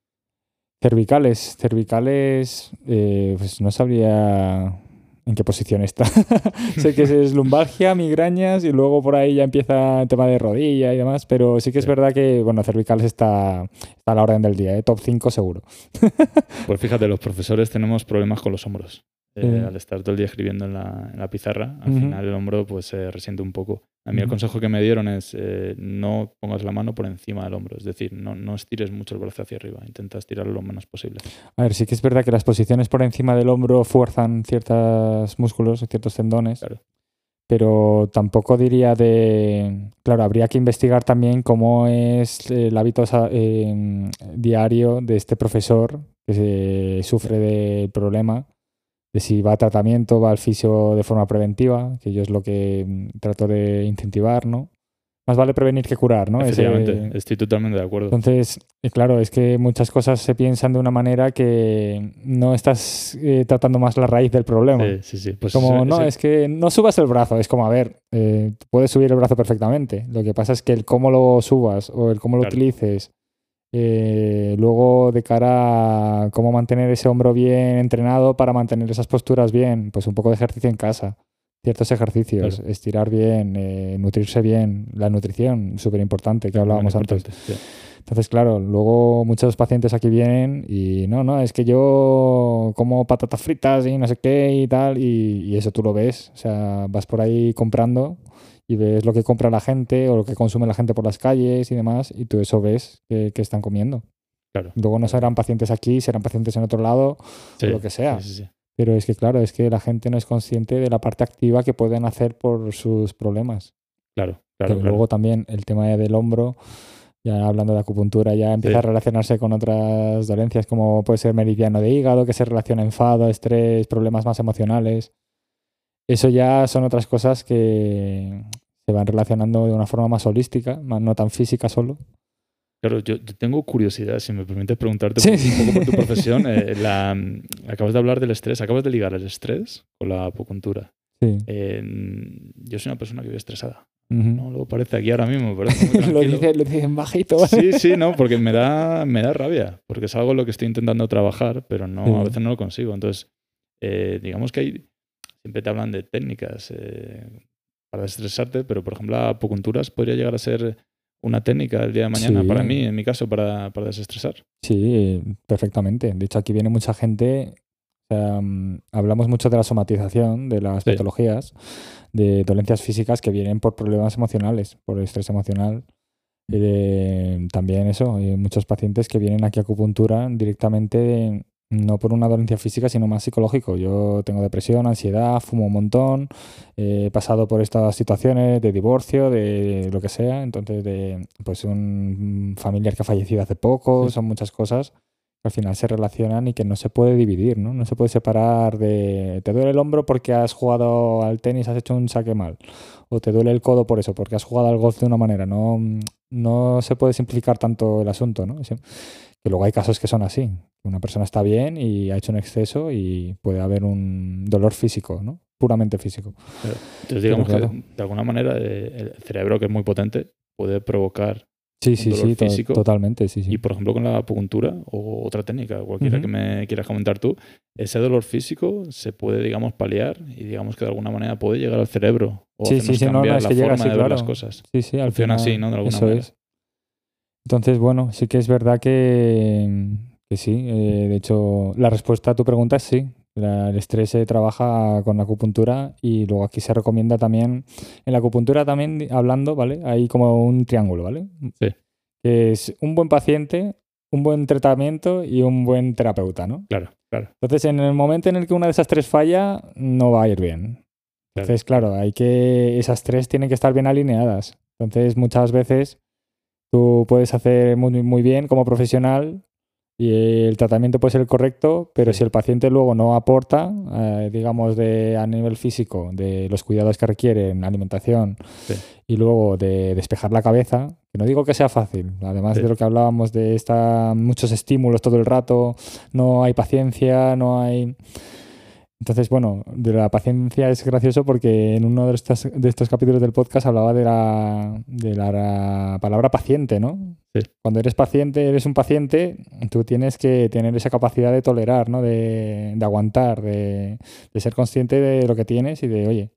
Cervicales, cervicales, eh, pues no sabría en qué posición está. sé que es lumbalgia, migrañas y luego por ahí ya empieza el tema de rodilla y demás, pero sí que es Sí. verdad que, bueno, cervicales está, está a la orden del día, ¿eh? top 5 seguro. Pues fíjate, los profesores tenemos problemas con los hombros. Eh. Al estar todo el día escribiendo en la, en la pizarra, al final el hombro pues se resiente un poco. A mí el consejo que me dieron es eh, no pongas la mano por encima del hombro, es decir, no, no estires mucho el brazo hacia arriba, intenta estirarlo lo menos posible. A ver, sí que es verdad que las posiciones por encima del hombro fuerzan ciertos músculos, ciertos tendones, Claro. pero tampoco diría de... Claro, habría que investigar también cómo es el hábito eh, diario de este profesor que se sufre del problema, de si va a tratamiento, va al fisio de forma preventiva, que yo es lo que mm, trato de incentivar, ¿no? Más vale prevenir que curar, ¿no? Ese- Efectivamente, estoy totalmente de acuerdo. entonces, eh, claro, es que muchas cosas se piensan de una manera que no estás eh, tratando más la raíz del problema. Sí, sí, sí. Pues como, ese- no, ese- es que no subas el brazo. Es como, a ver, eh, puedes subir el brazo perfectamente. Lo que pasa es que el cómo lo subas o el cómo lo Claro. utilices, eh, luego de cara a cómo mantener ese hombro bien entrenado para mantener esas posturas bien, pues un poco de ejercicio en casa. Ciertos ejercicios, Claro. estirar bien, eh, nutrirse bien, la nutrición, súper importante, que hablábamos antes. sí. Entonces, claro, luego muchos pacientes aquí vienen y no, no, es que yo como patatas fritas y no sé qué y tal, y, y eso tú lo ves. O sea, vas por ahí comprando y ves lo que compra la gente o lo que consume la gente por las calles y demás, y tú eso ves que, que están comiendo. Claro. Luego no serán pacientes aquí, serán pacientes en otro lado, Sí, lo que sea. sí, sí, sí. pero es que, claro, es que la gente no es consciente de la parte activa que pueden hacer por sus problemas. Claro, claro, claro. luego también el tema del hombro, ya hablando de acupuntura, ya empieza a relacionarse con otras dolencias como puede ser meridiano de hígado, que se relaciona enfado, estrés, problemas más emocionales. Eso ya son otras cosas que se van relacionando de una forma más holística, más- no tan física solo. Claro, yo, yo tengo curiosidad, si me permites preguntarte Sí, un, sí. poco por tu profesión. eh, la, mm, acabas de hablar del estrés, acabas de ligar el estrés con la acupuntura. Sí. Eh, yo soy una persona que vive estresada. No lo parece aquí ahora mismo, pero lo, dice, lo dicen bajito. Sí, sí, no, porque me da, me da rabia, porque es algo en lo que estoy intentando trabajar, pero no, Sí. a veces no lo consigo. Entonces, eh, digamos que hay, siempre te hablan de técnicas eh, para desestresarte, pero por ejemplo, la acupuntura podría llegar a ser una técnica el día de mañana Sí. para mí, en mi caso, para, para desestresar. Sí, perfectamente. De hecho, aquí viene mucha gente. mm, hablamos mucho de la somatización, de las Sí. patologías, de dolencias físicas que vienen por problemas emocionales, por estrés emocional. Eh, también eso, hay muchos pacientes que vienen aquí a acupuntura directamente no por una dolencia física, sino más psicológico. Yo tengo depresión, ansiedad, fumo un montón, eh, he pasado por estas situaciones de divorcio, de lo que sea, entonces de pues un familiar que ha fallecido hace poco, Sí. son muchas cosas al final se relacionan y que no se puede dividir, ¿no? No se puede separar de te duele el hombro porque has jugado al tenis, has hecho un saque mal, o te duele el codo por eso, porque has jugado al golf de una manera. No, no se puede simplificar tanto el asunto, ¿no? Que luego hay casos que son así. Una persona está bien y ha hecho un exceso y puede haber un dolor físico, ¿no? Puramente físico. Entonces digamos que de alguna manera eh, el cerebro que es muy potente puede provocar Sí, sí, sí, físico. totalmente, sí, sí. Y por ejemplo con la acupuntura o otra técnica, cualquiera que me quieras comentar tú, ese dolor físico se puede, digamos, paliar y digamos que de alguna manera puede llegar al cerebro o sí, sí, sí, cambiar la forma de ver las cosas. Sí, sí, al Funciona así, ¿no? De alguna manera. Es. Entonces, bueno, sí que es verdad que, que sí. Eh, de hecho, la respuesta a tu pregunta es sí. el estrés se trabaja con la acupuntura y luego aquí se recomienda también, en la acupuntura también hablando, ¿vale? Hay como un triángulo, ¿vale? Sí. Que es un buen paciente, un buen tratamiento y un buen terapeuta, ¿no? Claro, claro. Entonces, en el momento en el que una de esas tres falla, no va a ir bien. Entonces, claro, hay que, esas tres tienen que estar bien alineadas. Entonces, muchas veces tú puedes hacer muy, muy bien como profesional y el tratamiento puede ser el correcto, pero si el paciente luego no aporta, eh, digamos, de, a nivel físico, de los cuidados que requieren, alimentación y luego de despejar la cabeza, que no digo que sea fácil, además de lo que hablábamos de esta, muchos estímulos todo el rato, no hay paciencia, no hay... Entonces, bueno, de la paciencia es gracioso porque en uno de estos, de estos capítulos del podcast hablaba de la, de la palabra paciente, ¿no? Cuando eres paciente, eres un paciente, tú tienes que tener esa capacidad de tolerar, ¿no? De, de aguantar, de, de, ser consciente de lo que tienes y de, oye.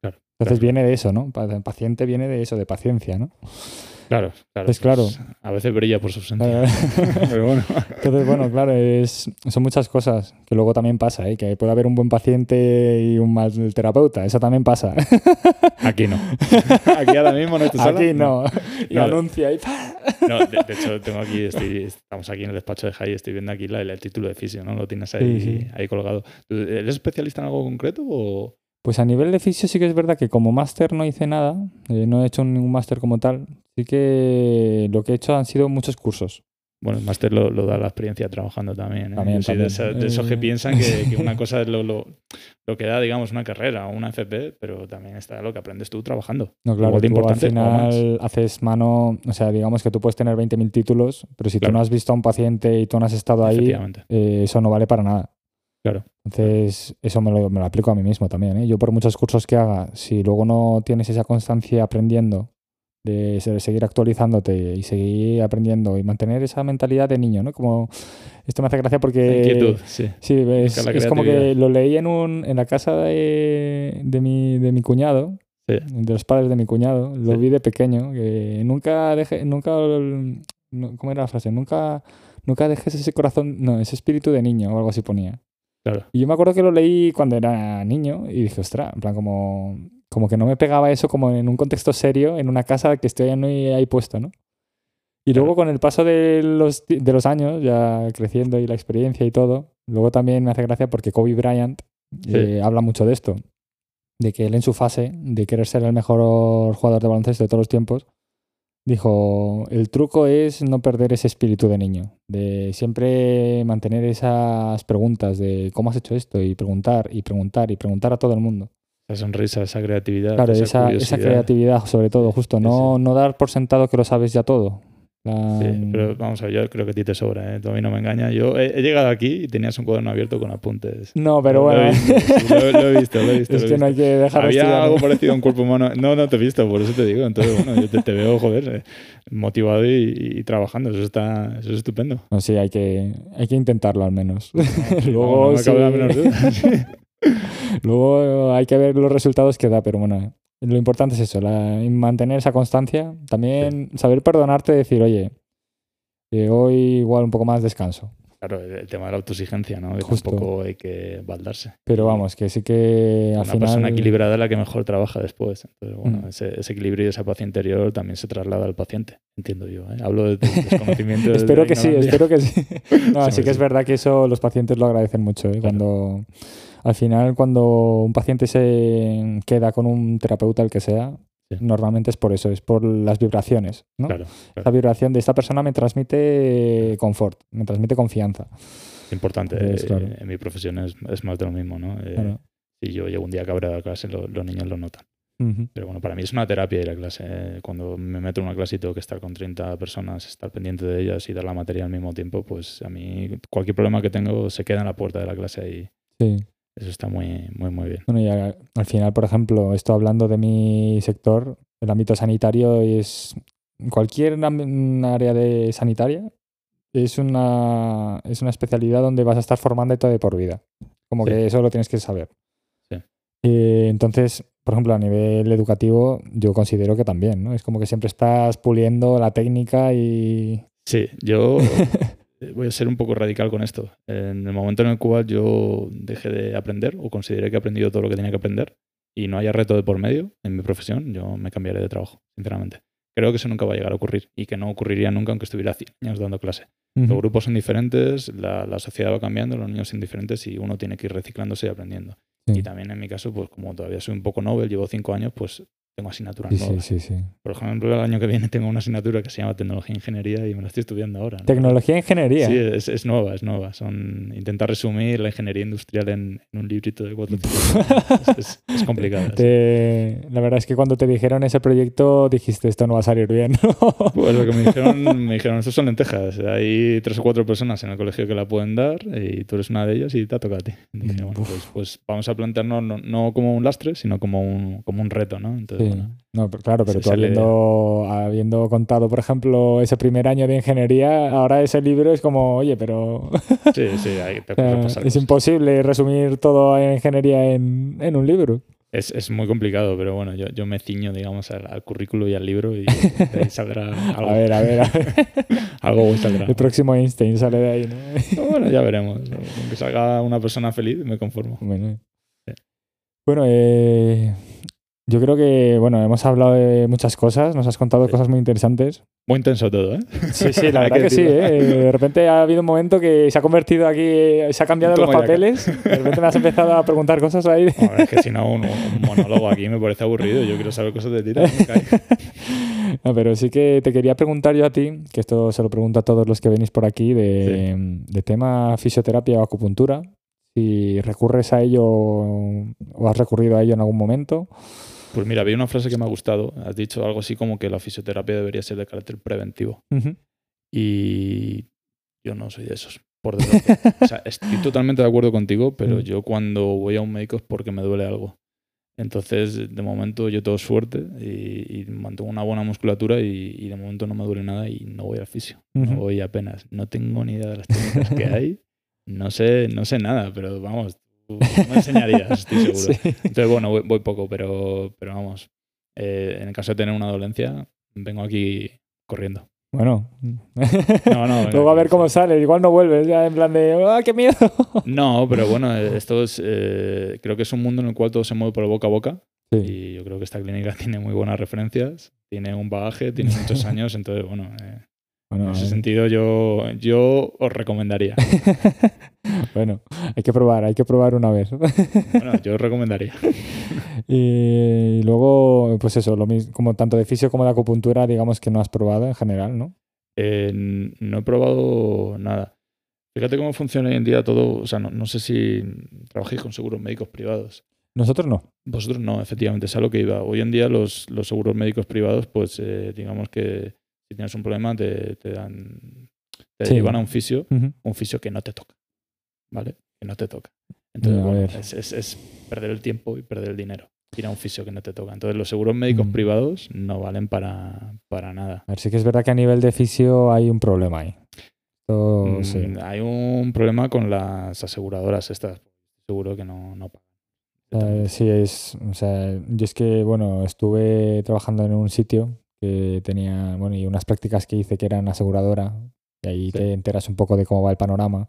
Claro, Entonces viene de eso, ¿no? Paciente viene de eso, de paciencia, ¿no? Claro, claro. Pues claro. A veces brilla por su sentido. Pero bueno. Entonces, bueno, claro, es, son muchas cosas que luego también pasa, ¿eh? que puede haber un buen paciente y un mal terapeuta. Eso también pasa. Aquí no. Aquí ahora mismo no estás Aquí no. Y anuncia y No, de, hecho, tengo aquí, estamos aquí en el despacho de Jai, estoy viendo aquí el, título de fisio, ¿no? Lo tienes ahí, ahí colgado. ¿Eres especialista en algo concreto o...? Pues a nivel de fisio sí que es verdad que como máster no hice nada, eh, no he hecho ningún máster como tal, sí que lo que he hecho han sido muchos cursos. Bueno, el máster lo, da la experiencia trabajando también. ¿eh? de, esos que eh. piensan que, una cosa es lo, lo, que da, digamos, una carrera o una FP, pero también está lo que aprendes tú trabajando. No, claro, tú al final haces mano, o sea, digamos que tú puedes tener 20.000 títulos, pero si tú no has visto a un paciente y tú no has estado ahí, eso no vale para nada. Claro. Entonces, eso me lo, me lo, aplico a mí mismo también. ¿eh? Yo por muchos cursos que haga, si luego no tienes esa constancia aprendiendo, de seguir actualizándote y seguir aprendiendo y mantener esa mentalidad de niño, ¿no? Como esto me hace gracia porque Inquietud, sí. Sí, es, como que lo leí en un en la casa de, de mi, de mi cuñado, de los padres de mi cuñado, lo vi de pequeño, que nunca dejé, nunca ¿cómo era la frase? Nunca nunca dejes ese corazón, no, ese espíritu de niño o algo así ponía. Y yo me acuerdo que lo leí cuando era niño y dije, ostras, en plan, como, como que no me pegaba eso como en un contexto serio, en una casa que estoy ahí puesto, ¿no? Y luego con el paso de los, de los años, ya creciendo y la experiencia y todo, luego también me hace gracia porque Kobe Bryant eh, habla mucho de esto, de que él en su fase de querer ser el mejor jugador de baloncesto de todos los tiempos, Dijo, el truco es no perder ese espíritu de niño, de siempre mantener esas preguntas de cómo has hecho esto y preguntar y preguntar y preguntar a todo el mundo. Esa sonrisa, esa creatividad. Claro, esa, esa, creatividad sobre todo, justo, no, no dar por sentado que lo sabes ya todo. Sí, pero vamos a ver, yo creo que a ti te sobra, ¿eh? Tú a mí no me engañas. Yo he, llegado aquí y tenías un cuaderno abierto con apuntes. No, pero bueno. Lo he, visto, lo he visto. Es que no hay que dejar Había algo parecido a un cuerpo humano. No, no te he visto, por eso te digo. Entonces, bueno, yo te, veo, joder, eh, motivado y, trabajando. Eso está eso es estupendo. No, sí, hay que, hay que intentarlo al menos. Luego, no, me menos duda. Luego hay que ver los resultados que da, pero bueno, lo importante es eso, mantener esa constancia. También saber perdonarte y decir, oye, eh, hoy igual un poco más descanso. Claro, el tema de la autoexigencia, ¿no? Que tampoco hay que baldarse. Pero vamos, que sí que al Una persona equilibrada es la que mejor trabaja después. Entonces, bueno, mm. ese, equilibrio y esa paz interior también se traslada al paciente, entiendo yo. ¿eh? Hablo de, desconocimiento. espero que sí, espero que sí. No, así que es verdad que eso los pacientes lo agradecen mucho. ¿eh? Cuando al final, cuando un paciente se queda con un terapeuta, el que sea, Sí. Normalmente es por eso, es por las vibraciones, ¿no? Claro, La vibración de esta persona me transmite confort, me transmite confianza. Importante. Eh, claro. En mi profesión es, es más de lo mismo, ¿no? Eh. Si yo llego un día cabreado a clase, lo- los niños lo notan. Pero bueno, para mí es una terapia ir a clase. eh. Cuando me meto en una clase y tengo que estar con 30 personas, estar pendiente de ellas y dar la materia al mismo tiempo, pues a mí cualquier problema que tengo se queda en la puerta de la clase y Sí. Eso está muy, muy, muy bien. Bueno, y al final, por ejemplo, esto hablando de mi sector, el ámbito sanitario es cualquier área de sanitaria es una, es una especialidad donde vas a estar formándote de por vida. Como Sí. que eso lo tienes que saber. Sí. Eh, entonces, por ejemplo, a nivel educativo, yo considero que también, ¿no? Es como que siempre estás puliendo la técnica y... Sí, yo voy a ser un poco radical con esto. En el momento en el cual yo dejé de aprender o consideré que he aprendido todo lo que tenía que aprender y no haya reto de por medio en mi profesión, yo me cambiaré de trabajo, sinceramente. Creo que eso nunca va a llegar a ocurrir y que no ocurriría nunca aunque estuviera 100 años dando clase. Los grupos son diferentes, la, la sociedad va cambiando, los niños son diferentes y uno tiene que ir reciclándose y aprendiendo. Sí. Y también en mi caso, pues como todavía soy un poco novel, llevo cinco años, pues tengo asignaturas Sí, nuevas. sí, sí. Por ejemplo, el año que viene tengo una asignatura que se llama Tecnología e Ingeniería y me la estoy estudiando ahora. ¿no? Tecnología e ingeniería. Sí, es, es nueva, es nueva. Son intentar resumir la ingeniería industrial en, en un librito de cuatro es, es- es complicado. Te- La verdad es que cuando te dijeron ese proyecto dijiste esto no va a salir bien. Pues lo que me dijeron, me dijeron, estos son lentejas. Hay tres o cuatro personas en el colegio que la pueden dar y tú eres una de ellas y te ha tocado a ti. Dije, bueno, pues, pues vamos a plantearnos no, no como un lastre, sino como un, como un reto, ¿no? Entonces, Sí. No, pero claro, pero tú habiendo, habiendo contado, por ejemplo, ese primer año de ingeniería, ahora ese libro es como, oye, pero sí, sí, hay te o sea, puede pasar es imposible resumir todo en ingeniería en, en un libro. Es, es muy complicado, pero bueno, yo, yo me ciño, digamos, al, al currículo y al libro y de ahí saldrá algo. A ver, a ver, a ver. algo saldrá. El próximo Einstein sale de ahí, ¿no? Bueno, ya veremos. Aunque salga una persona feliz, me conformo. Bueno, Sí. Bueno, eh, yo creo que, bueno, hemos hablado de muchas cosas, nos has contado Sí. cosas muy interesantes. Muy intenso todo, ¿eh? Sí, sí, la verdad que, sí. ¿eh? De repente ha habido un momento que se ha convertido aquí, se ha cambiado los Toma papeles. De repente me has empezado a preguntar cosas ahí. Joder, es que si no, un, un monólogo aquí me parece aburrido. Yo quiero saber cosas de ti. No, pero sí que te quería preguntar yo a ti, que esto se lo pregunto a todos los que venís por aquí, de, de tema fisioterapia o acupuntura. Si recurres a ello o has recurrido a ello en algún momento. Pues mira, había una frase que me ha gustado. Has dicho algo así como que la fisioterapia debería ser de carácter preventivo. Y yo no soy de esos, por. O sea, estoy totalmente de acuerdo contigo, pero yo cuando voy a un médico es porque me duele algo. Entonces, de momento yo tengo suerte y, y mantengo una buena musculatura y, y de momento no me duele nada y no voy al fisio. No Ujú. voy apenas. No tengo ni idea de las técnicas que hay. No sé, no sé nada, pero vamos, me enseñarías, estoy seguro. Sí. Entonces, bueno, voy, voy poco, pero, pero vamos. eh, en el caso de tener una dolencia, vengo aquí corriendo. Bueno. No, no, Luego a ver cómo sale. Igual no vuelves ya en plan de, ¡ah, qué miedo! No, pero bueno, eh, esto es, eh, creo que es un mundo en el cual todo se mueve por el boca a boca Sí. y yo creo que esta clínica tiene muy buenas referencias, tiene un bagaje, tiene muchos años, entonces bueno, eh, Bueno, en ese sentido yo, yo os recomendaría. bueno, hay que probar, hay que probar una vez. Bueno, yo os recomendaría. y luego, pues eso, lo mismo, como tanto de fisio como de acupuntura, digamos que no has probado en general, ¿no? Eh, no he probado nada. Fíjate cómo funciona hoy en día todo, o sea, no, no sé si trabajáis con seguros médicos privados. Nosotros no. Vosotros no, efectivamente, es a lo que iba. Hoy en día los, los seguros médicos privados, pues eh, digamos que si tienes un problema te, te dan, te Sí. llevan a un fisio, un fisio que no te toca, ¿vale? Que no te toca. Entonces, bueno, es, es- es perder el tiempo y perder el dinero. Ir a un fisio que no te toca. Entonces, los seguros médicos Mm. privados no valen para, para nada. A ver, sí que es verdad que a nivel de fisio hay un problema ahí. Mm, sí. Hay un problema con las aseguradoras estas. Seguro que no, no pagan. Eh, sí, es. O sea, yo es que, bueno, estuve trabajando en un sitio que tenía, bueno, y unas prácticas que hice que eran aseguradora, y ahí Sí. te enteras un poco de cómo va el panorama.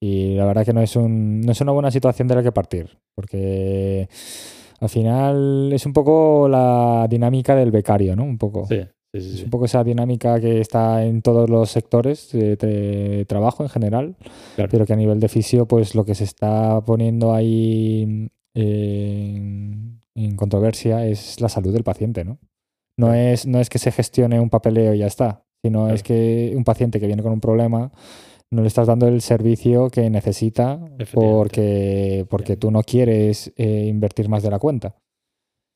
Y la verdad que no es, un, no es una buena situación de la que partir, porque al final es un poco la dinámica del becario, ¿no? Un poco. Sí, sí, sí. Es un poco esa dinámica que está en todos los sectores de, de trabajo en general, Claro. pero que a nivel de fisio, pues lo que se está poniendo ahí eh, en controversia es la salud del paciente, ¿no? No es, no es que se gestione un papeleo y ya está, sino Claro. es que un paciente que viene con un problema no le estás dando el servicio que necesita porque, porque tú no quieres eh, invertir más de la cuenta.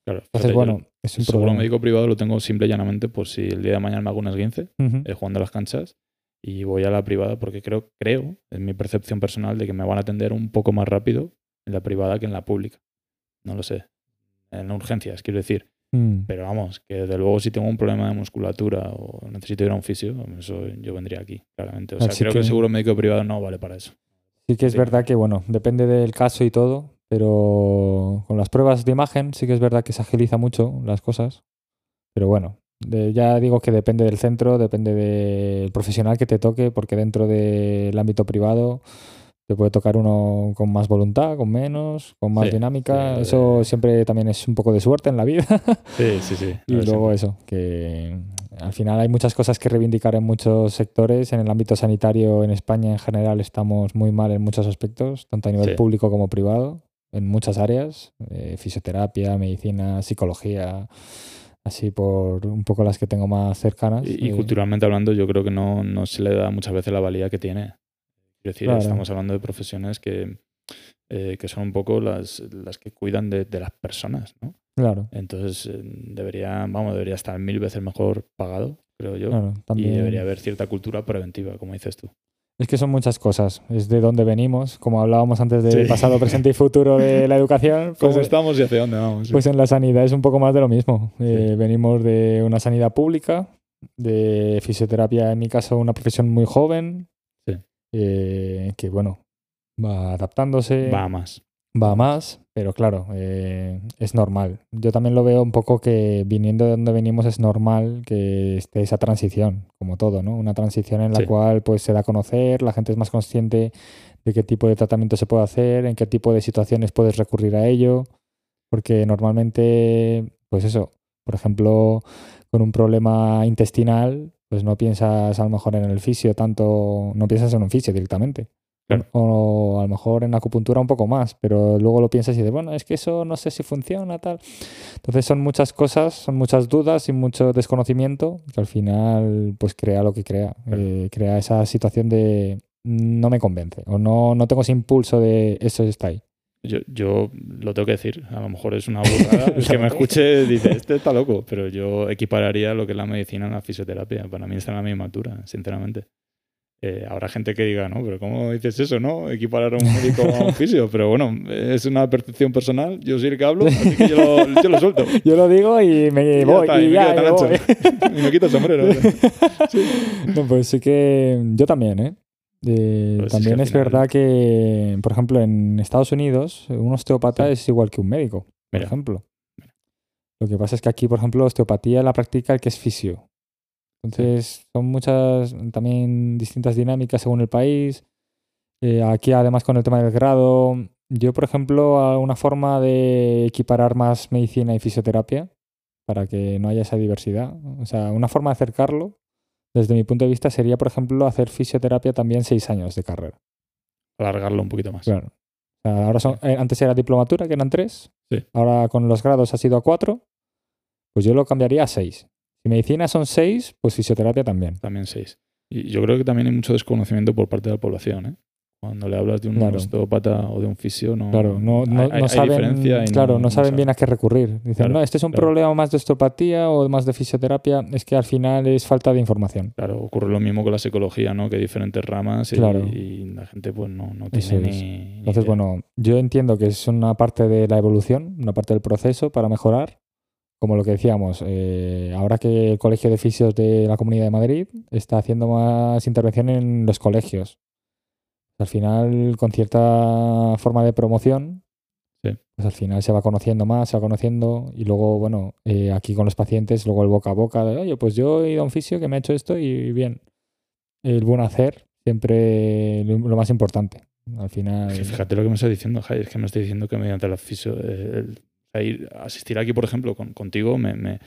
Claro. Entonces, Fíjate, bueno, es un seguro médico privado lo tengo simple y llanamente por si el día de mañana me hago un esguince Ujú. eh, jugando a las canchas y voy a la privada porque creo, creo, en mi percepción personal, de que me van a atender un poco más rápido en la privada que en la pública. No lo sé. En urgencias, quiero decir. Mm. Pero vamos, que desde luego si tengo un problema de musculatura o necesito ir a un fisio, eso yo vendría aquí, claramente. O sea, Así creo que... el que- seguro médico privado no vale para eso. Sí que es Sí. verdad que, bueno, depende del caso y todo, pero con las pruebas de imagen sí que es verdad que se agiliza mucho las cosas. Pero bueno, de- ya digo que depende del centro, depende del profesional que te toque, porque dentro del ámbito privado te puede tocar uno con más voluntad, con menos, con más Sí, dinámica. sí, Eso de- siempre también es un poco de suerte en la vida. Sí, sí, sí. Y luego eso, que al final hay muchas cosas que reivindicar en muchos sectores. En el ámbito sanitario en España en general estamos muy mal en muchos aspectos, tanto a nivel público como privado, en muchas áreas, eh, fisioterapia, medicina, psicología, así por un poco las que tengo más cercanas. Y, y eh, culturalmente hablando, yo creo que no, no se le da muchas veces la valía que tiene. Es decir, Claro. estamos hablando de profesiones que, eh, que son un poco las, las que cuidan de, de las personas, ¿no? Claro, Entonces, eh, debería, vamos, debería estar mil veces mejor pagado, creo yo. claro, Y también. debería haber cierta cultura preventiva, como dices tú. Es que son muchas cosas, es de dónde venimos, como hablábamos antes de Sí. pasado, presente y futuro de la educación. ¿Cómo pues, estamos y hacia dónde vamos? Pues en la sanidad es un poco más de lo mismo. Eh, venimos de una sanidad pública, de fisioterapia, en mi caso, una profesión muy joven. Eh, que bueno, va adaptándose, Va a más. va a más, pero claro, eh, es normal. Yo también lo veo un poco que viniendo de donde venimos es normal que esté esa transición, como todo, ¿no? Una transición en la Sí. cual pues se da a conocer, la gente es más consciente de qué tipo de tratamiento se puede hacer, en qué tipo de situaciones puedes recurrir a ello, porque normalmente, pues eso, por ejemplo, con un problema intestinal, pues no piensas a lo mejor en el fisio tanto, no piensas en un fisio directamente. Claro. O a lo mejor en acupuntura un poco más, pero luego lo piensas y dices, bueno, es que eso no sé si funciona, tal. Entonces son muchas cosas, son muchas dudas y mucho desconocimiento que al final pues crea lo que crea. Claro. Eh, crea esa situación de no me convence o no, no tengo ese impulso de eso está ahí. Yo, yo lo tengo que decir, a lo mejor es una burrada. el que me escuche dice, este está loco, pero yo equipararía lo que es la medicina a la fisioterapia. Para mí está en la misma altura, sinceramente. Eh, habrá gente que diga, no, pero ¿cómo dices eso, no? Equiparar a un médico a un fisio. Pero bueno, es una percepción personal. Yo soy el que hablo, así que yo lo, yo lo suelto. Yo lo digo y me Y ya voy. está, y y me ya, voy. y me quito el sombrero. No, pues sí que yo también, ¿eh? Eh, Pues es también que es final- verdad que, por ejemplo, en Estados Unidos, un osteópata Sí. es igual que un médico, por Mira. ejemplo. Lo que pasa es que aquí, por ejemplo, osteopatía la practica el que es fisio. Entonces, son muchas también distintas dinámicas según el país. Eh, aquí, además, con el tema del grado, yo, por ejemplo, una forma de equiparar más medicina y fisioterapia para que no haya esa diversidad. O sea, una forma de acercarlo, desde mi punto de vista, sería, por ejemplo, hacer fisioterapia también seis años de carrera. Alargarlo un poquito más. Claro. Ahora son, eh, antes era diplomatura, que eran tres. Sí. Ahora con los grados ha sido a cuatro. Pues yo lo cambiaría a seis. Si medicina son seis, pues fisioterapia también. También seis. Y yo creo que también hay mucho desconocimiento por parte de la población, ¿eh? Cuando le hablas de un Claro. osteópata o de un fisio, no, Claro, no, no, hay- no hay saben, claro, no, saben bien a qué recurrir. Dicen, Claro, no, este es un claro. problema más de osteopatía o más de fisioterapia. Es que al final es falta de información. Claro, ocurre lo mismo con la psicología, ¿no? Que hay diferentes ramas y, la gente pues no, no tiene ni, ni Entonces, idea. bueno, yo entiendo que es una parte de la evolución, una parte del proceso para mejorar. Como lo que decíamos, eh, ahora que el Colegio de Fisios de la Comunidad de Madrid está haciendo más intervención en los colegios. Al final, con cierta forma de promoción, Sí. pues al final se va conociendo más, se va conociendo y luego, bueno, eh, aquí con los pacientes, luego el boca a boca de, oye, pues yo he ido a un fisio que me ha hecho esto y bien. El buen hacer, siempre lo más importante. Al final... Que fíjate lo que me está diciendo, Jai, es que me está diciendo que mediante la fisio, eh, el- ir- asistir aquí, por ejemplo, con- contigo, me, me-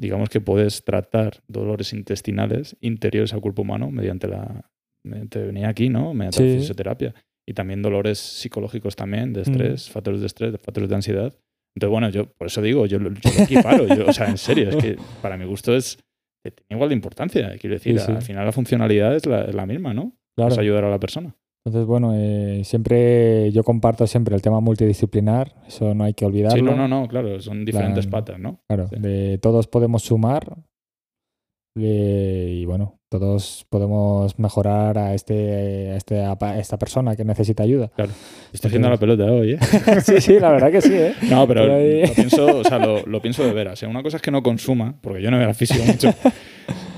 digamos que puedes tratar dolores intestinales interiores al cuerpo humano mediante la mediante venir aquí, ¿no? La Sí. fisioterapia. Y también dolores psicológicos también, de Mm. estrés, factores de estrés, factores de ansiedad, Entonces, bueno, yo por eso digo, yo, yo lo equiparo. yo- o sea, en serio, es que para mi gusto es que tiene igual de importancia. Quiero decir, Sí, sí. al final la funcionalidad es la, es la misma, ¿no? Claro. Es ayudar a la persona. Entonces, bueno, eh, siempre yo comparto siempre el tema multidisciplinar, eso no hay que olvidarlo. Sí, no, no, no, claro, son diferentes Plan- patas, ¿no? Claro, Sí. de todos podemos sumar eh, y bueno, todos podemos mejorar a este, a este a esta persona que necesita ayuda. Estoy haciendo la pelota hoy, ¿eh? sí, sí, la verdad que sí, ¿eh? No, pero Pero ahí- lo pienso, o sea, lo, lo pienso de veras. ¿eh? Una cosa es que no consuma, porque yo no veo físico mucho.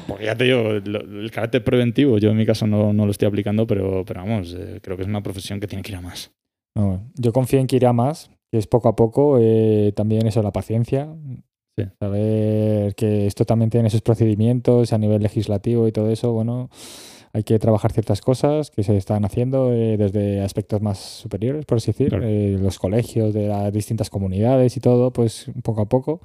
Porque ya te digo, lo- el carácter preventivo, yo en mi caso no, no lo estoy aplicando, pero, pero vamos, eh, creo que es una profesión que tiene que ir a más. No, yo confío en que irá más, que es poco a poco, eh, también eso, la paciencia. Sí. Saber que esto también tiene sus procedimientos a nivel legislativo y todo eso, bueno, hay que trabajar ciertas cosas que se están haciendo eh, desde aspectos más superiores, por así decir, Claro. eh, los colegios de las distintas comunidades y todo, pues poco a poco.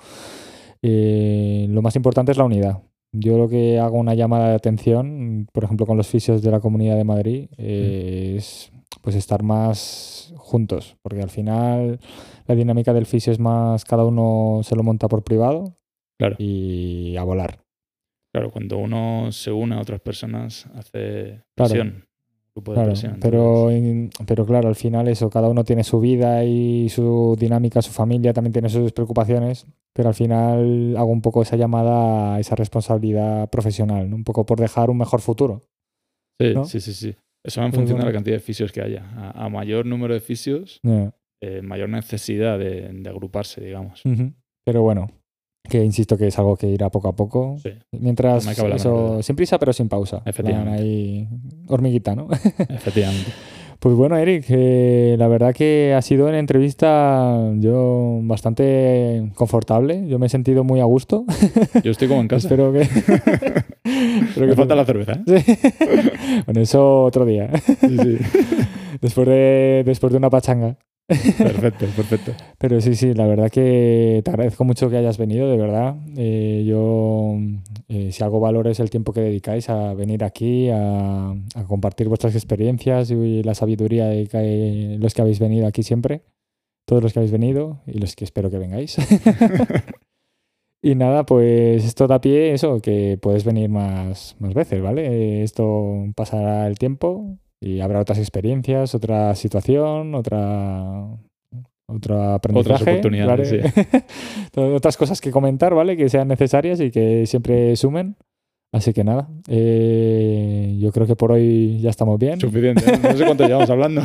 Eh, lo más importante es la unidad. Yo lo que hago una llamada de atención, por ejemplo, con los fisios de la Comunidad de Madrid, eh, es pues estar más juntos, porque al final la dinámica del fisio es más cada uno se lo monta por privado Claro. y a volar. Claro, cuando uno se une a otras personas, hace Claro. presión. grupo de Claro, presión. pero, pero claro, al final eso, cada uno tiene su vida y su dinámica, su familia también tiene sus preocupaciones, pero al final hago un poco esa llamada a esa responsabilidad profesional, ¿no? un poco por dejar un mejor futuro. sí, ¿no? sí, sí, sí. Eso va en función de la cantidad de fisios que haya. A, a mayor número de fisios, eh, mayor necesidad de, de agruparse, digamos. Pero bueno, que insisto que es algo que irá poco a poco. Sí, Mientras, No eso, sin prisa pero sin pausa. Plan, Efectivamente. ahí, hormiguita, ¿no? efectivamente. Pues bueno, Eric, eh, la verdad que ha sido una entrevista yo bastante confortable. Yo me he sentido muy a gusto. Yo estoy como en casa. Espero que. espero Me que falta la cerveza, ¿eh? Sí. bueno, eso otro día. Sí, sí. después, de, después de una pachanga. Perfecto, perfecto. Pero sí, sí, la verdad que te agradezco mucho que hayas venido, de verdad. Eh, yo, eh, si algo valoro es el tiempo que dedicáis a venir aquí, a, a compartir vuestras experiencias y la sabiduría de que- los que habéis venido aquí siempre, todos los que habéis venido y los que espero que vengáis. y nada, pues esto da pie, eso, que puedes venir más, más veces, ¿vale? Esto pasará el tiempo y habrá otras experiencias, otra situación, otra otro aprendizaje, oportunidades, ¿vale? otras cosas que comentar, ¿vale? Que sean necesarias y que siempre sumen. Así que nada, eh, yo creo que por hoy ya estamos bien. Suficiente. ¿eh? No sé cuánto llevamos hablando.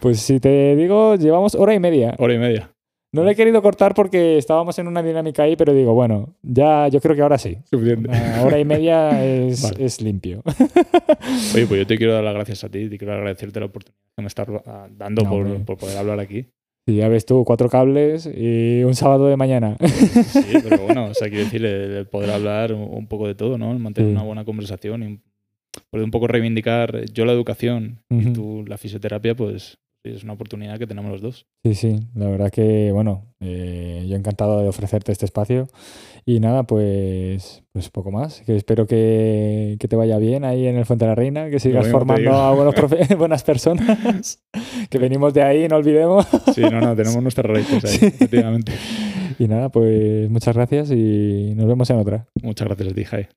Pues si te digo, llevamos hora y media. Hora y media. No le he querido cortar porque estábamos en una dinámica ahí, pero digo, bueno, ya yo creo que ahora sí. Suficiente. Una hora y media es, Vale. es limpio. Oye, pues yo te quiero dar las gracias a ti, te quiero agradecerte la oportunidad que me estás ah, dando No, por, por poder hablar aquí. Y ya ves tú, cuatro cables y un sábado de mañana. Sí, pero bueno, o sea, quiero decir, el, poder hablar un, poco de todo, ¿no? El mantener Sí. una buena conversación y poder un poco reivindicar yo la educación y tú la fisioterapia, pues es una oportunidad que tenemos los dos. Sí, sí, la verdad que, bueno, eh, yo encantado de ofrecerte este espacio. Y nada, pues, pues poco más. Que espero que, que te vaya bien ahí en el Fuente de la Reina, que sigas formando a buenos profe- buenas personas. que venimos de ahí, no olvidemos. Sí, no, no, tenemos nuestras raíces ahí, Sí. efectivamente. Y nada, pues muchas gracias y nos vemos en otra. Muchas gracias a ti, Jai.